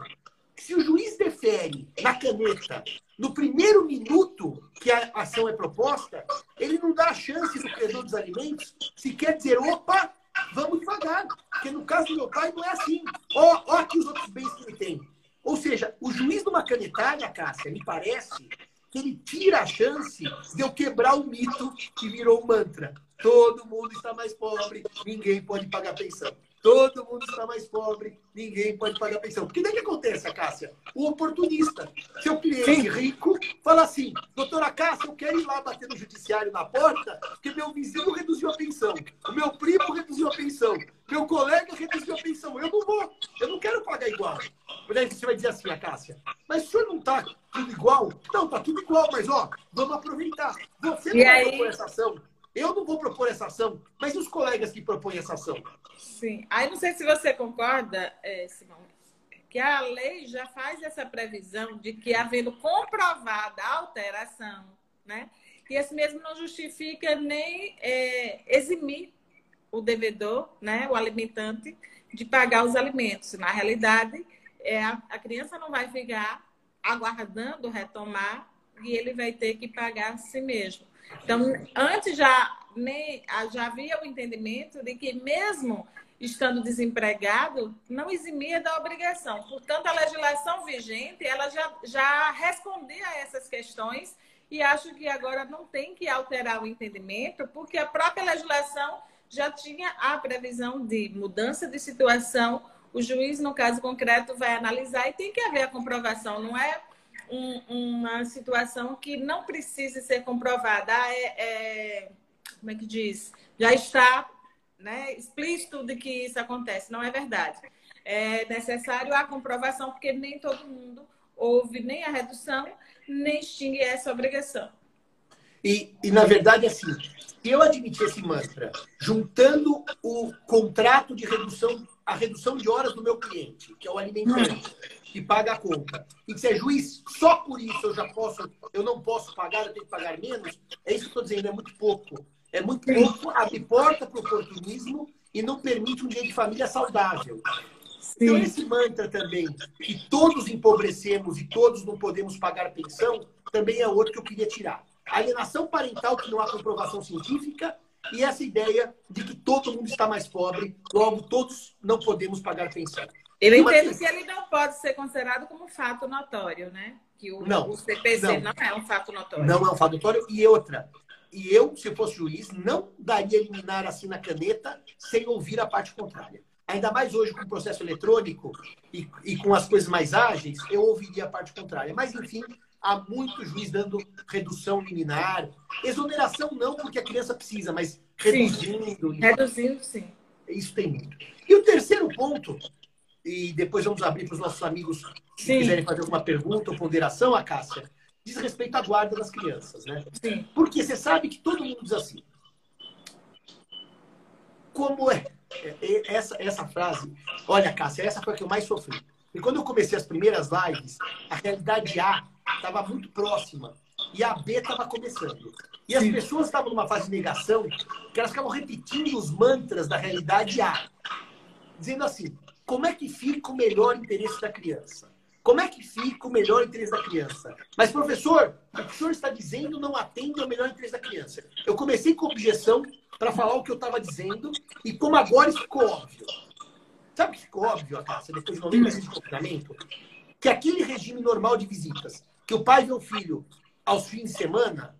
Se o juiz defere na caneta, no primeiro minuto que a ação é proposta, ele não dá a chance do credor dos alimentos se quer dizer, opa, vamos devagar. Porque no caso do meu pai não é assim. Ó, ó aqui os outros bens que ele tem. Ou seja, o juiz de uma canetária, Cássia, me parece que ele tira a chance de eu quebrar o mito que virou mantra. Todo mundo está mais pobre, ninguém pode pagar pensão. Todo mundo está mais pobre, ninguém pode pagar pensão. Porque daí que acontece, Cássia? O oportunista. Seu cliente Sim. rico fala assim: doutora Cássia, eu quero ir lá bater no judiciário na porta, porque meu vizinho reduziu a pensão, o meu primo reduziu a pensão, meu colega reduziu a pensão. Eu não vou, eu não quero pagar igual. Mas aí você vai dizer assim, Cássia, mas o senhor não está tudo igual? Não, está tudo igual, mas ó, vamos aproveitar. Você não e vai aí... propor essa ação. Eu não vou propor essa ação, mas os colegas que propõem essa ação? Sim. Aí não sei se você concorda, é, Simão, que a lei já faz essa previsão de que, havendo comprovada a alteração, né, que esse mesmo não justifica nem é, eximir o devedor, né, o alimentante, de pagar os alimentos. Na realidade, é, a, a criança não vai ficar aguardando retomar e ele vai ter que pagar a si mesmo. Então, antes já, nem, já havia o entendimento de que mesmo estando desempregado, não eximia da obrigação. Portanto, a legislação vigente, ela já, já respondia a essas questões e acho que agora não tem que alterar o entendimento, porque a própria legislação já tinha a previsão de mudança de situação. O juiz, no caso concreto, vai analisar e tem que haver a comprovação, não é um, uma situação que não precise ser comprovada. Ah, é, é, como é que diz? Já está né, explícito de que isso acontece. Não é verdade. É necessário a comprovação, porque nem todo mundo ouve nem a redução, nem extingue essa obrigação. E, e na verdade, assim, se eu admitir esse mantra, juntando o contrato de redução, a redução de horas do meu cliente, que é o alimentante, que paga a conta, e se é juiz, só por isso eu já posso, eu não posso pagar, eu tenho que pagar menos, é isso que eu estou dizendo, é muito pouco. É muito pouco, abre porta para o oportunismo e não permite um dia de família saudável. Sim. Então, esse mantra também, que todos empobrecemos e todos não podemos pagar pensão, também é outro que eu queria tirar. Alienação parental, que não há comprovação científica, e essa ideia de que todo mundo está mais pobre, logo todos não podemos pagar pensão. Eu entendo que ele não pode ser considerado como fato notório, né? Que o, não, o CPC não. não é um fato notório. Não é um fato notório. E outra, e eu, se fosse juiz, não daria eliminar assim na caneta sem ouvir a parte contrária. Ainda mais hoje com o processo eletrônico e, e com as coisas mais ágeis, eu ouviria a parte contrária. Mas, enfim, há muito juiz dando redução liminar. Exoneração não, porque a criança precisa, mas reduzindo. Sim. Reduzindo, sim. Isso tem muito. E o terceiro ponto, e depois vamos abrir para os nossos amigos que sim. quiserem fazer alguma pergunta ou ponderação, a Cássia diz respeito à guarda das crianças, né? Sim. Porque você sabe que todo mundo diz assim. Como é? é, é essa, essa frase, olha, Cássia, essa foi a que eu mais sofri. E quando eu comecei as primeiras lives, a realidade A estava muito próxima e a B estava começando. E as Sim. pessoas estavam numa fase de negação que elas ficavam repetindo os mantras da realidade A, dizendo assim: como é que fica o melhor interesse da criança? Como é que fica o melhor interesse da criança? Mas, professor, o que o senhor está dizendo não atende ao melhor interesse da criança. Eu comecei com objeção para falar o que eu estava dizendo e como agora ficou óbvio. Sabe o que ficou óbvio, Acácia, depois de 90 dias de confinamento? Que aquele regime normal de visitas, que o pai vê o filho aos fins de semana,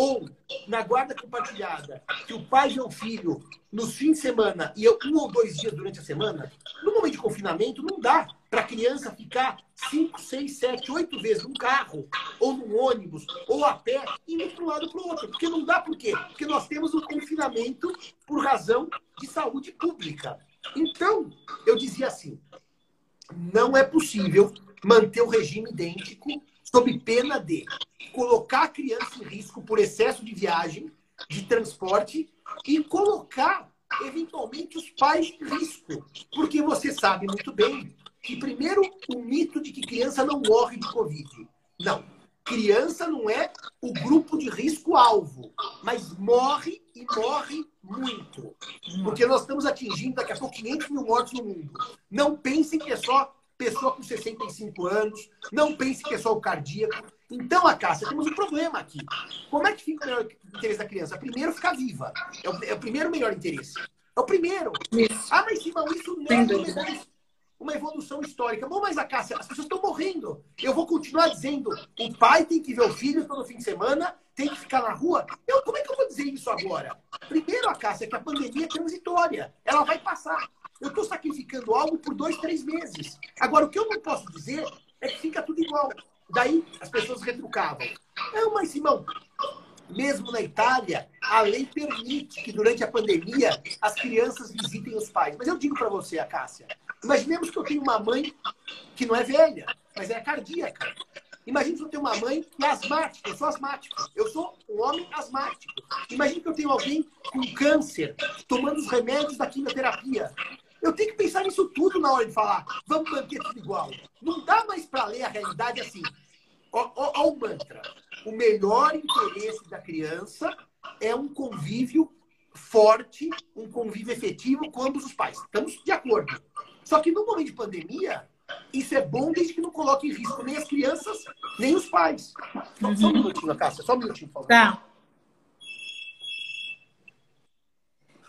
ou na guarda compartilhada, que o pai vê o filho nos fins de semana e eu, um ou dois dias durante a semana, no momento de confinamento, não dá para a criança ficar cinco, seis, sete, oito vezes num carro, ou num ônibus, ou a pé, indo para um lado para o outro. Porque não dá por quê? Porque nós temos o confinamento por razão de saúde pública. Então, eu dizia assim: não é possível manter o regime idêntico sob pena de colocar a criança em risco por excesso de viagem, de transporte e colocar, eventualmente, os pais em risco. Porque você sabe muito bem que, primeiro, o mito de que criança não morre de Covid. Não. Criança não é o grupo de risco-alvo, mas morre e morre muito. Porque nós estamos atingindo daqui a pouco 500 mil mortos no mundo. Não pensem que é só pessoa com 65 anos, não pense que é só o cardíaco. Então, a Cássia, temos um problema aqui. Como é que fica o melhor interesse da criança? Primeiro, ficar viva. É o, é o primeiro melhor interesse. É o primeiro. Isso. Ah, mas Simão, isso não é uma evolução histórica. Bom, mas a Cássia, as pessoas estão morrendo. Eu vou continuar dizendo, o pai tem que ver o filho todo fim de semana, tem que ficar na rua. Eu, como é que eu vou dizer isso agora? Primeiro, a Cássia, que a pandemia é transitória. Ela vai passar. Eu estou sacrificando algo por dois, três meses. Agora, o que eu não posso dizer é que fica tudo igual. Daí as pessoas retrucavam. Não, mas Simão, mesmo na Itália, a lei permite que durante a pandemia as crianças visitem os pais. Mas eu digo para você, a Cássia, imaginemos que eu tenho uma mãe que não é velha, mas é cardíaca. Imagina que eu tenho uma mãe que é asmática, eu sou asmático. Eu sou um homem asmático. Imagina que eu tenho alguém com câncer, tomando os remédios da quimioterapia. Eu tenho que pensar nisso tudo na hora de falar. Vamos manter tudo igual. Não dá mais para ler a realidade assim. Olha o mantra. O melhor interesse da criança é um convívio forte, um convívio efetivo com ambos os pais. Estamos de acordo. Só que no momento de pandemia, isso é bom desde que não coloque em risco nem as crianças, nem os pais. Só, só um minutinho, Cássia. Só um minutinho, por favor. Tá.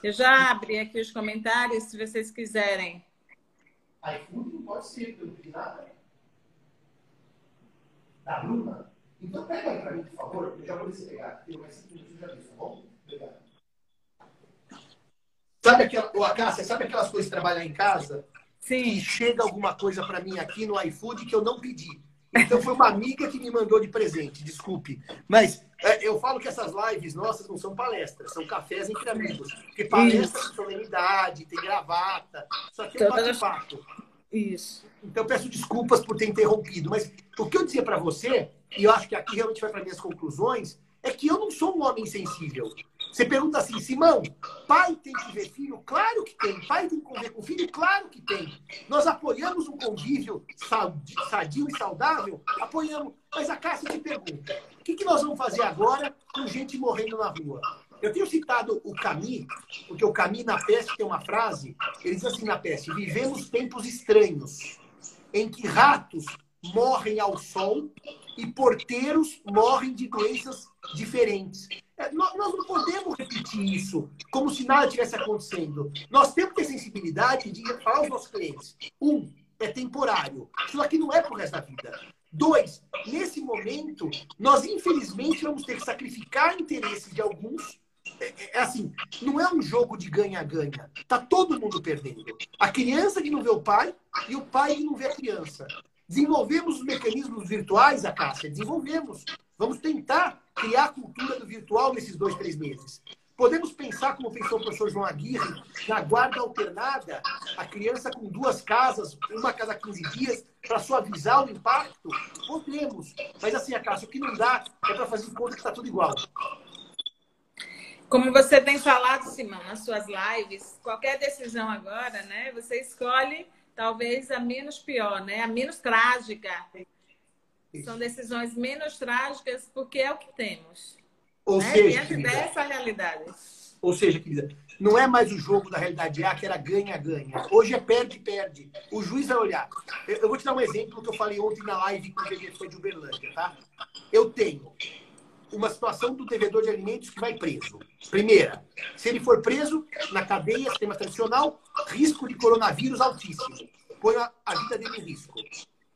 Eu já abri aqui os comentários, se vocês quiserem. iFood não pode ser, eu não nada. Da Bruna? Então pega aí para mim, por favor. Eu já vou descer pegar. Tenho mais cinco minutos já disse, tá bom? Obrigado. Sabe aquela, ô, Cássia, sabe aquelas coisas de trabalhar em casa? Sim. E chega alguma coisa para mim aqui no iFood que eu não pedi. Então foi uma amiga que me mandou de presente, desculpe. Mas é, eu falo que essas lives nossas não são palestras, são cafés entre amigos. Porque palestra tem solenidade, tem gravata, só que é um bate-papo. Isso. Então peço desculpas por ter interrompido. Mas o que eu dizia para você, e eu acho que aqui realmente vai para minhas conclusões, é que eu não sou um homem sensível. Você pergunta assim, Simão, pai tem que ver filho? Claro que tem. Pai tem que conviver com filho? Claro que tem. Nós apoiamos um convívio sadio e saudável? Apoiamos. Mas a Cássia te pergunta, o que, que nós vamos fazer agora com gente morrendo na rua? Eu tenho citado o Camus, porque o Camus na peste tem uma frase, ele diz assim na peste, vivemos tempos estranhos, em que ratos morrem ao sol e porteiros morrem de doenças diferentes. É, nós não podemos repetir isso como se nada tivesse acontecendo. Nós temos que ter sensibilidade de falar aos nossos clientes. Um, é temporário. Isso aqui não é pro resto da vida. Dois, nesse momento, nós infelizmente vamos ter que sacrificar interesses de alguns. É, é, é assim, não é um jogo de ganha-ganha. Tá todo mundo perdendo. A criança que não vê o pai e o pai que não vê a criança. Desenvolvemos os mecanismos virtuais, a Cássia, desenvolvemos. Vamos tentar criar a cultura do virtual nesses dois, três meses. Podemos pensar, como pensou o professor João Aguirre, na guarda alternada, a criança com duas casas, uma casa 15 dias, para suavizar o impacto? Podemos. Mas assim, a Cássia, o que não dá é para fazer conta que está tudo igual. Como você tem falado, Simão, nas suas lives, qualquer decisão agora, né? Você escolhe talvez a menos pior, né? A menos trágica. Isso. São decisões menos trágicas porque é o que temos. Ou né? seja, diante dessa realidade. Ou seja, querida, Não é mais o jogo da realidade A, que era ganha-ganha. Hoje é perde-perde. O juiz vai olhar. Eu vou te dar um exemplo que eu falei ontem na live com o GGF de Uberlândia, tá? Eu tenho uma situação do devedor de alimentos que vai preso. Primeira, se ele for preso na cadeia, sistema tradicional, risco de coronavírus altíssimo. Põe a vida dele em risco.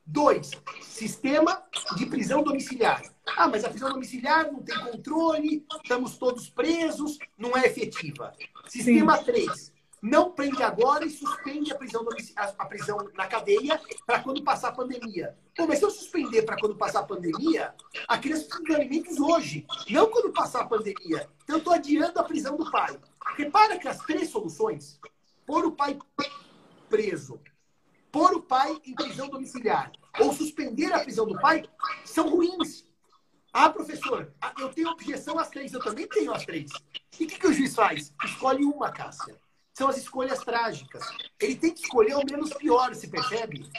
Dois, sistema de prisão domiciliar. Ah, mas a prisão domiciliar não tem controle, estamos todos presos, não é efetiva. Sistema 3, não prende agora e suspende a prisão, a prisão na cadeia para quando passar a pandemia. Pô, mas se eu suspender para quando passar a pandemia, a criança precisa de alimentos hoje, não quando passar a pandemia. Então, eu estou adiando a prisão do pai. Repara que as três soluções, pôr o pai preso, pôr o pai em prisão domiciliar ou suspender a prisão do pai são ruins. Ah, professor, ah, eu tenho objeção às três, eu também tenho as três. E o que, que o juiz faz? Escolhe uma, Cássia. São as escolhas trágicas. Ele tem que escolher o menos pior, se percebe?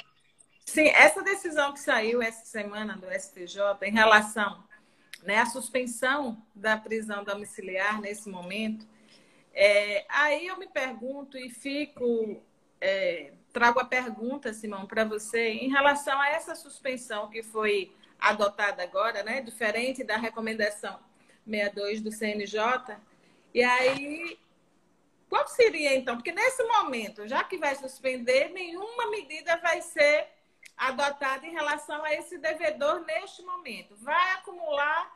Sim, essa decisão que saiu essa semana do STJ em relação né, à suspensão da prisão domiciliar nesse momento, é, aí eu me pergunto e fico é, trago a pergunta, Simão, para você, em relação a essa suspensão que foi adotada agora, né? Diferente da recomendação 62 do CNJ. E aí, qual seria então? Porque nesse momento, já que vai suspender, nenhuma medida vai ser adotada em relação a esse devedor neste momento. Vai acumular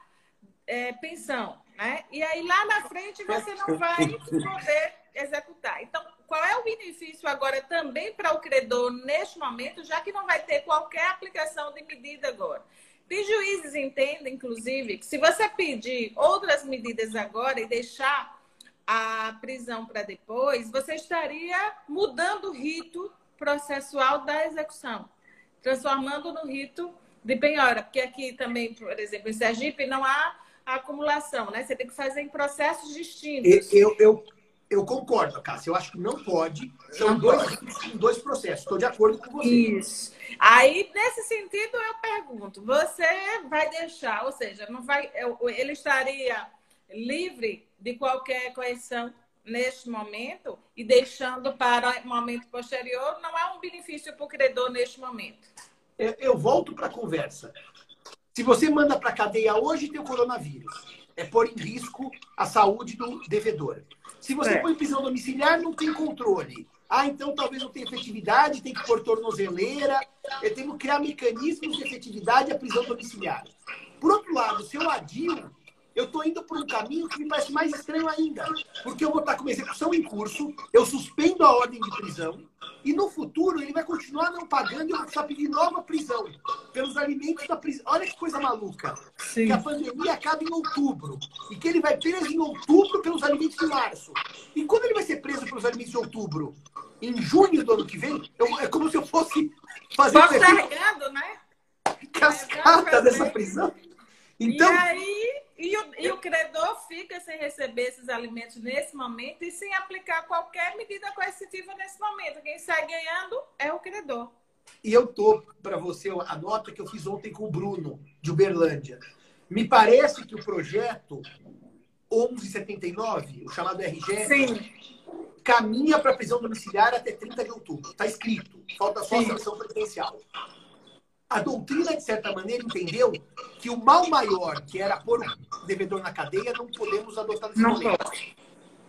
é, pensão, né? E aí lá na frente você não vai poder executar. Então, qual é o benefício agora também para o credor neste momento, já que não vai ter qualquer aplicação de medida agora? Tem juízes entendem, inclusive, que se você pedir outras medidas agora e deixar a prisão para depois, você estaria mudando o rito processual da execução, transformando no rito de penhora, porque aqui também, por exemplo, em Sergipe, não há acumulação, né? Você tem que fazer em processos distintos. Eu, eu, eu concordo, Cássia. Eu acho que não pode. São dois, dois processos. Estou de acordo com você. Isso. Aí, nesse sentido, eu pergunto: você vai deixar, ou seja, não vai, ele estaria livre de qualquer coerção neste momento e deixando para o momento posterior, não há um benefício para o credor neste momento. Eu, eu volto para a conversa. Se você manda para a cadeia hoje, tem o coronavírus é pôr em risco a saúde do devedor. Se você é. põe prisão domiciliar, não tem controle. Ah, então talvez não tenha efetividade, tem que pôr tornozeleira. Eu tenho que criar mecanismos de efetividade à prisão domiciliar. Por outro lado, se eu adio, eu estou indo por um caminho que me parece mais estranho ainda. Porque eu vou estar com uma execução em curso, eu suspendo a ordem de prisão, e no futuro ele vai continuar não pagando e eu vou precisar pedir nova prisão pelos alimentos da prisão. Olha que coisa maluca. Sim. Que a pandemia acaba em outubro. E que ele vai preso em outubro pelos alimentos de março. E quando ele vai ser preso pelos alimentos de outubro? Em junho do ano que vem? Eu, é como se eu fosse fazer. Postergando, né? Cascata dessa prisão. Então, e aí, e o, e o credor fica sem receber esses alimentos nesse momento e sem aplicar qualquer medida coercitiva nesse momento. Quem sai ganhando é o credor. E eu tô para você a nota que eu fiz ontem com o Bruno de Uberlândia. Me parece que o projeto 1179, o chamado RG, Sim. caminha para prisão domiciliar até 30 de outubro. Está escrito. Falta só a sanção presidencial a doutrina, de certa maneira, entendeu que o mal maior, que era pôr o devedor na cadeia, não podemos adotar nesse não momento.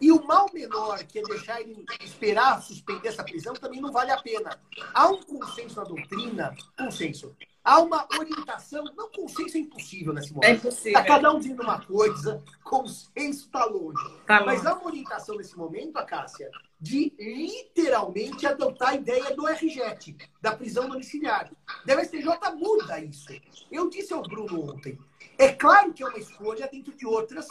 E o mal menor, que é deixar ele esperar suspender essa prisão, também não vale a pena. Há um consenso na doutrina, consenso, Há uma orientação, não consenso é impossível nesse momento. É impossível. Está cada um dizendo uma coisa, consenso está longe. Tá Mas há uma orientação nesse momento, a Cássia, de literalmente adotar a ideia do RJET, da prisão domiciliar. Da STJ muda isso. Eu disse ao Bruno ontem, é claro que é uma escolha dentro de outras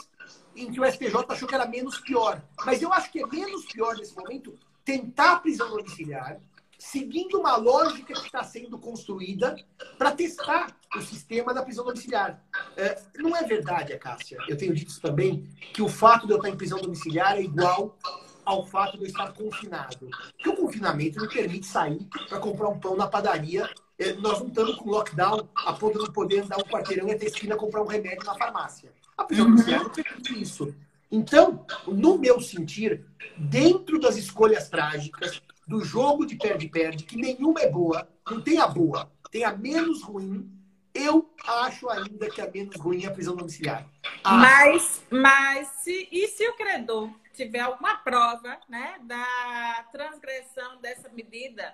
em que o STJ achou que era menos pior. Mas eu acho que é menos pior nesse momento tentar a prisão domiciliar, seguindo uma lógica que está sendo construída para testar o sistema da prisão domiciliar. É, não é verdade, Cássia, eu tenho dito isso também, que o fato de eu estar em prisão domiciliar é igual ao fato de eu estar confinado. Porque o confinamento me permite sair para comprar um pão na padaria. É, nós não estamos com lockdown a ponto de não poder dar um quarteirão e até esquina comprar um remédio na farmácia. A prisão domiciliar não permite isso. Então, no meu sentir, dentro das escolhas trágicas, do jogo de perde-perde, que nenhuma é boa, não tem a boa, tem a menos ruim, eu acho ainda que a menos ruim é a prisão domiciliar. Ah. Mas, mas se, e se o credor tiver alguma prova né, da transgressão dessa medida,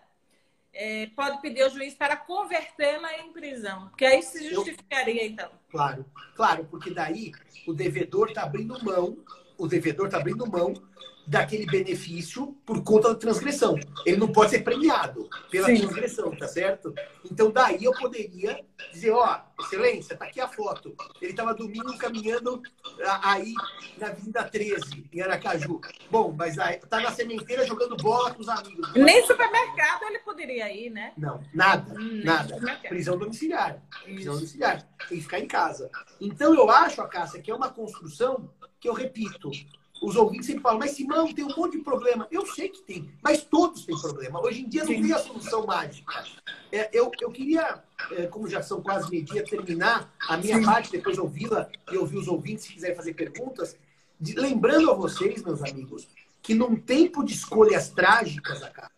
é, pode pedir ao juiz para convertê-la em prisão. Porque aí se justificaria, então. Claro, claro, porque daí o devedor está abrindo mão, o devedor está abrindo mão daquele benefício por conta da transgressão. Ele não pode ser premiado pela Sim. transgressão, tá certo? Então, daí eu poderia dizer, ó, excelência, tá aqui a foto. Ele estava domingo caminhando aí na Avenida 13, em Aracaju. Bom, mas aí tá na sementeira jogando bola com os amigos. Nem supermercado ele poderia ir, né? Não, nada, hum, nada. Prisão domiciliar. Prisão domiciliar. Tem que ficar em casa. Então, eu acho, a Cássia, que é uma construção que eu repito, os ouvintes sempre falam, mas Simão, tem um monte de problema. Eu sei que tem, mas todos têm problema. Hoje em dia não tem a solução mágica. É, eu, eu queria, é, como já são quase meio-dia, terminar a minha Sim. parte, depois ouvi-la e ouvir os ouvintes, se quiserem fazer perguntas, de, lembrando a vocês, meus amigos, que num tempo de escolhas trágicas, a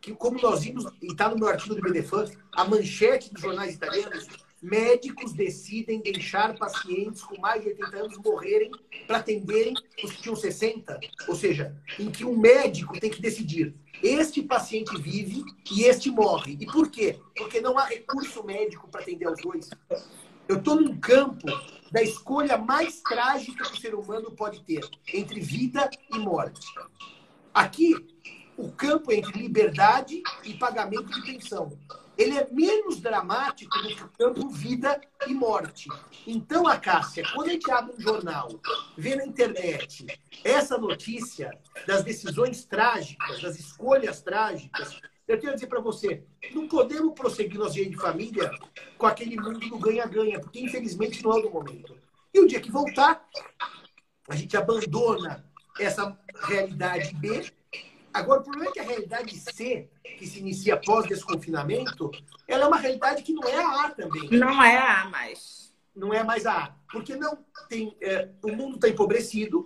que como nós vimos, e está no meu artigo do BDFAN, a manchete dos jornais italianos médicos decidem deixar pacientes com mais de 80 anos morrerem para atenderem os que tinham 60. Ou seja, em que um médico tem que decidir: este paciente vive e este morre. E por quê? Porque não há recurso médico para atender os dois. Eu estou num campo da escolha mais trágica que o ser humano pode ter entre vida e morte. Aqui, o campo é entre liberdade e pagamento de pensão ele é menos dramático do que o campo vida e morte. Então, a Cássia, quando a gente abre um jornal, vê na internet essa notícia das decisões trágicas, das escolhas trágicas, eu quero dizer para você, não podemos prosseguir nosso jeito de família com aquele mundo do ganha-ganha, porque infelizmente não é o momento. E o dia que voltar, a gente abandona essa realidade B Agora, o problema é que a realidade C, que se inicia após desconfinamento, ela é uma realidade que não é a A também. Não é a A mais. Não é mais a A. Porque não tem, é, o mundo está empobrecido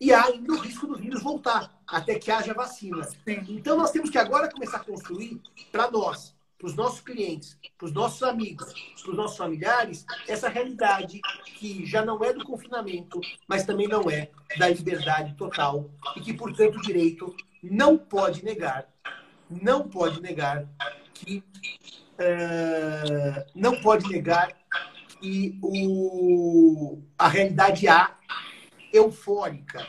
e há ainda o risco do vírus voltar, até que haja vacina. Sim. Então, nós temos que agora começar a construir para nós, para os nossos clientes, para os nossos amigos, para os nossos familiares, essa realidade que já não é do confinamento, mas também não é da liberdade total e que, portanto, o direito não pode negar, não pode negar que uh, não pode negar que o, a realidade A eufórica,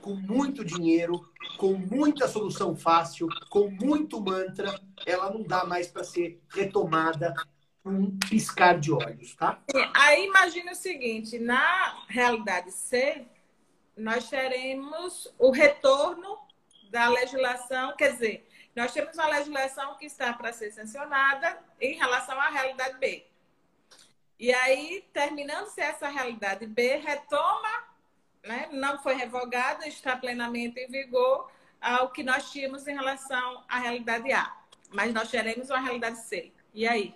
com muito dinheiro, com muita solução fácil, com muito mantra, ela não dá mais para ser retomada um piscar de olhos, tá? Aí imagina o seguinte, na realidade C, nós teremos o retorno da legislação, quer dizer, nós temos uma legislação que está para ser sancionada em relação à realidade B. E aí, terminando-se essa realidade B, retoma, né, não foi revogada, está plenamente em vigor ao que nós tínhamos em relação à realidade A. Mas nós teremos uma realidade C. E aí?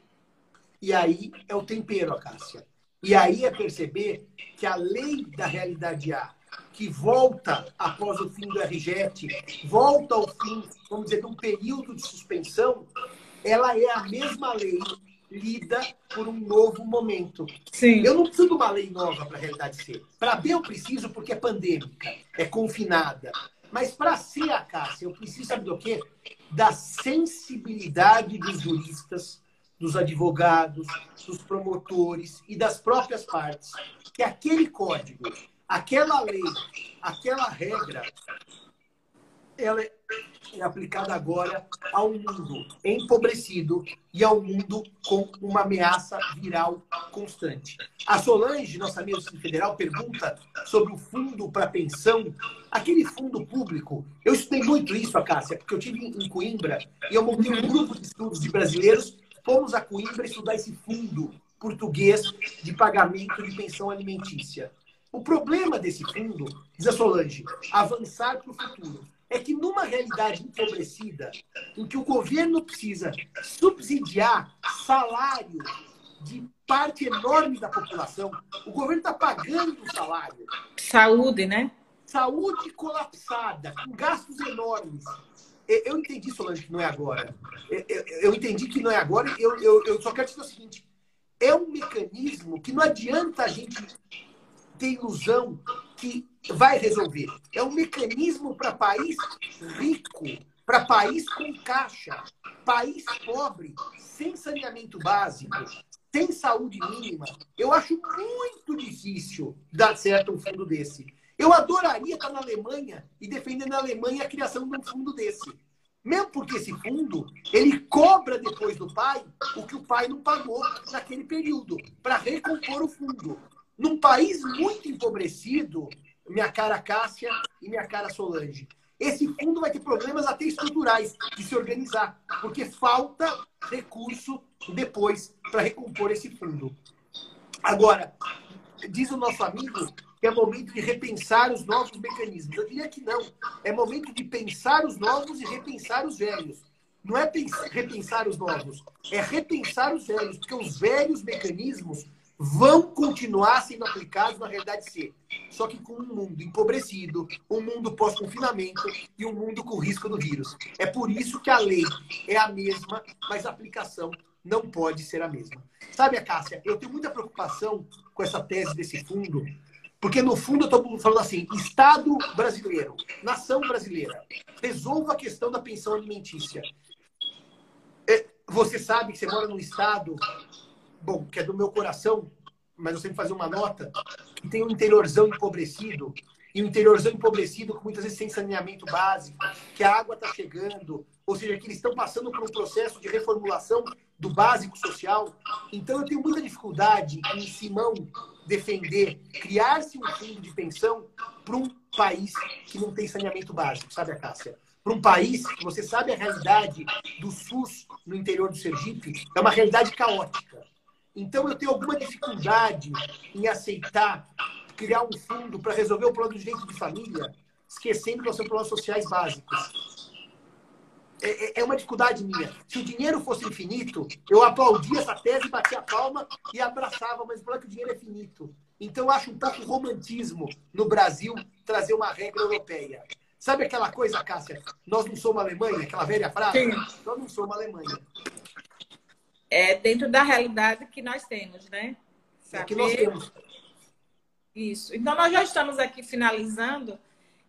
E aí é o tempero, Acácia. E aí é perceber que a lei da realidade A que volta após o fim do RJET, volta ao fim, vamos dizer, de um período de suspensão, ela é a mesma lei lida por um novo momento. Sim. Eu não preciso de uma lei nova para a realidade ser. Para B eu preciso porque é pandêmica, é confinada. Mas para C, a Cássia, eu preciso, sabe do quê? Da sensibilidade dos juristas, dos advogados, dos promotores e das próprias partes, que aquele código aquela lei, aquela regra, ela é aplicada agora ao mundo empobrecido e ao mundo com uma ameaça viral constante. A Solange, nossa amiga do Federal, pergunta sobre o fundo para pensão. Aquele fundo público, eu estudei muito isso, Cássia, porque eu tive em Coimbra e eu montei um grupo de estudos de brasileiros, fomos a Coimbra estudar esse fundo português de pagamento de pensão alimentícia. O problema desse fundo, diz a Solange, avançar para o futuro, é que numa realidade empobrecida, em que o governo precisa subsidiar salário de parte enorme da população, o governo está pagando o salário. Saúde, né? saúde colapsada, com gastos enormes. Eu entendi, Solange, que não é agora. Eu entendi que não é agora. Eu, eu, eu só quero dizer o seguinte: é um mecanismo que não adianta a gente ter ilusão que vai resolver. É um mecanismo para país rico, para país com caixa, país pobre, sem saneamento básico, sem saúde mínima. Eu acho muito difícil dar certo um fundo desse. Eu adoraria estar na Alemanha e defender na Alemanha a criação de um fundo desse. Mesmo porque esse fundo, ele cobra depois do pai o que o pai não pagou naquele período, para recompor o fundo. Num país muito empobrecido, minha cara Cássia e minha cara Solange, esse fundo vai ter problemas até estruturais de se organizar, porque falta recurso depois para recompor esse fundo. Agora, diz o nosso amigo que é momento de repensar os novos mecanismos. Eu diria que não. É momento de pensar os novos e repensar os velhos. Não é pensar, repensar os novos, é repensar os velhos, porque os velhos mecanismos vão continuar sendo aplicados na realidade C. Só que com um mundo empobrecido, um mundo pós-confinamento e um mundo com risco do vírus. É por isso que a lei é a mesma, mas a aplicação não pode ser a mesma. Sabe, Cássia, eu tenho muita preocupação com essa tese desse fundo, porque, no fundo, eu estou falando assim: Estado brasileiro, nação brasileira, resolva a questão da pensão alimentícia. É, você sabe que você mora num Estado, bom, que é do meu coração, mas eu sempre fazer uma nota, que tem um interiorzão empobrecido, e um interiorzão empobrecido, com muitas vezes sem saneamento básico, que a água está chegando, ou seja, que eles estão passando por um processo de reformulação do básico social. Então, eu tenho muita dificuldade em Simão defender criar-se um fundo de pensão para um país que não tem saneamento básico, sabe, a Cássia? Para um país que você sabe a realidade do SUS no interior do Sergipe, é uma realidade caótica. Então, eu tenho alguma dificuldade em aceitar criar um fundo para resolver o problema do direito de família, esquecendo que nós temos problemas sociais básicos. É, é, é, uma dificuldade minha. Se o dinheiro fosse infinito, eu aplaudia essa tese, batia a palma e abraçava, mas o problema é que o dinheiro é finito. Então, eu acho um pouco romantismo no Brasil trazer uma regra europeia. Sabe aquela coisa, Cássia? Nós não somos Alemanha, aquela velha frase? Sim. Nós não somos Alemanha. É dentro da realidade que nós temos, né? Saber... É que nós temos. Isso. Então, nós já estamos aqui finalizando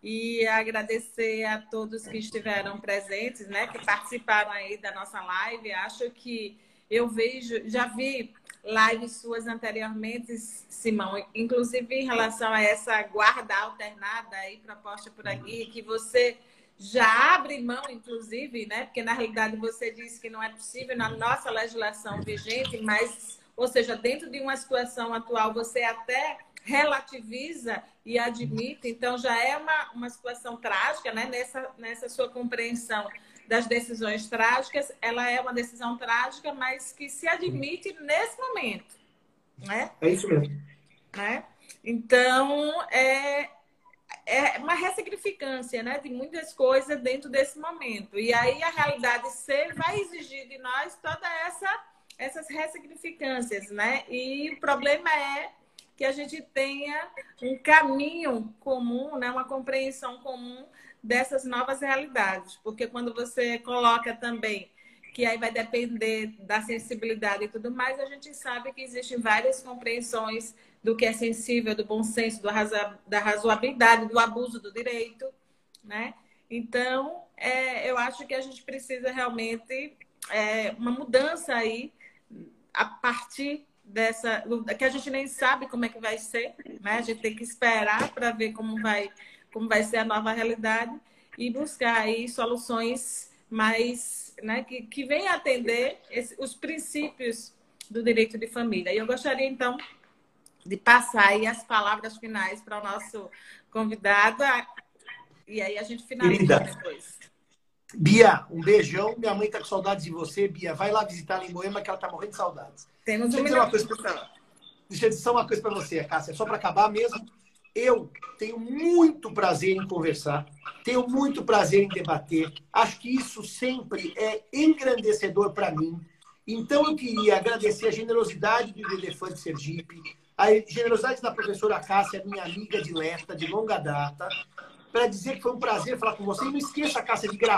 e agradecer a todos que estiveram presentes, né, que participaram aí da nossa live. Acho que eu vejo, já vi lives suas anteriormente, Simão, inclusive em relação a essa guarda alternada aí proposta por aqui, que você já abre mão, inclusive, né? Porque na realidade você disse que não é possível na nossa legislação vigente, mas, ou seja, dentro de uma situação atual, você até relativiza e admite, então já é uma, uma situação trágica, né? Nessa, nessa sua compreensão das decisões trágicas, ela é uma decisão trágica, mas que se admite nesse momento, né? É isso mesmo. Né? Então, é, é uma ressignificância né, de muitas coisas dentro desse momento. E aí a realidade ser vai exigir de nós toda essa essas ressignificâncias, né? E o problema é que a gente tenha um caminho comum, né, uma compreensão comum dessas novas realidades. Porque quando você coloca também que aí vai depender da sensibilidade e tudo mais, a gente sabe que existem várias compreensões do que é sensível, do bom senso, do da razoabilidade, do abuso do direito, né? Então, é, eu acho que a gente precisa realmente é, uma mudança aí a partir dessa que a gente nem sabe como é que vai ser, né? A gente tem que esperar para ver como vai como vai ser a nova realidade e buscar aí soluções mais, né, que, que venham atender esse, os princípios do direito de família. E eu gostaria então de passar aí as palavras finais para o nosso convidado e aí a gente finaliza Querida. depois. Bia, um beijão. Minha mãe tá com saudades de você, Bia. Vai lá visitar ela em Moema, que ela tá morrendo de saudades. Temos um uma coisa pra... Deixa eu dizer uma coisa para você, Cássia. Só para acabar mesmo. Eu tenho muito prazer em conversar, tenho muito prazer em debater. Acho que isso sempre é engrandecedor para mim. Então, eu queria agradecer a generosidade do Elefante Sergipe, A generosidade da professora Cássia, minha amiga de Lerta, de longa data, para dizer que foi um prazer falar com você. E não esqueça, Cássia, de gravar.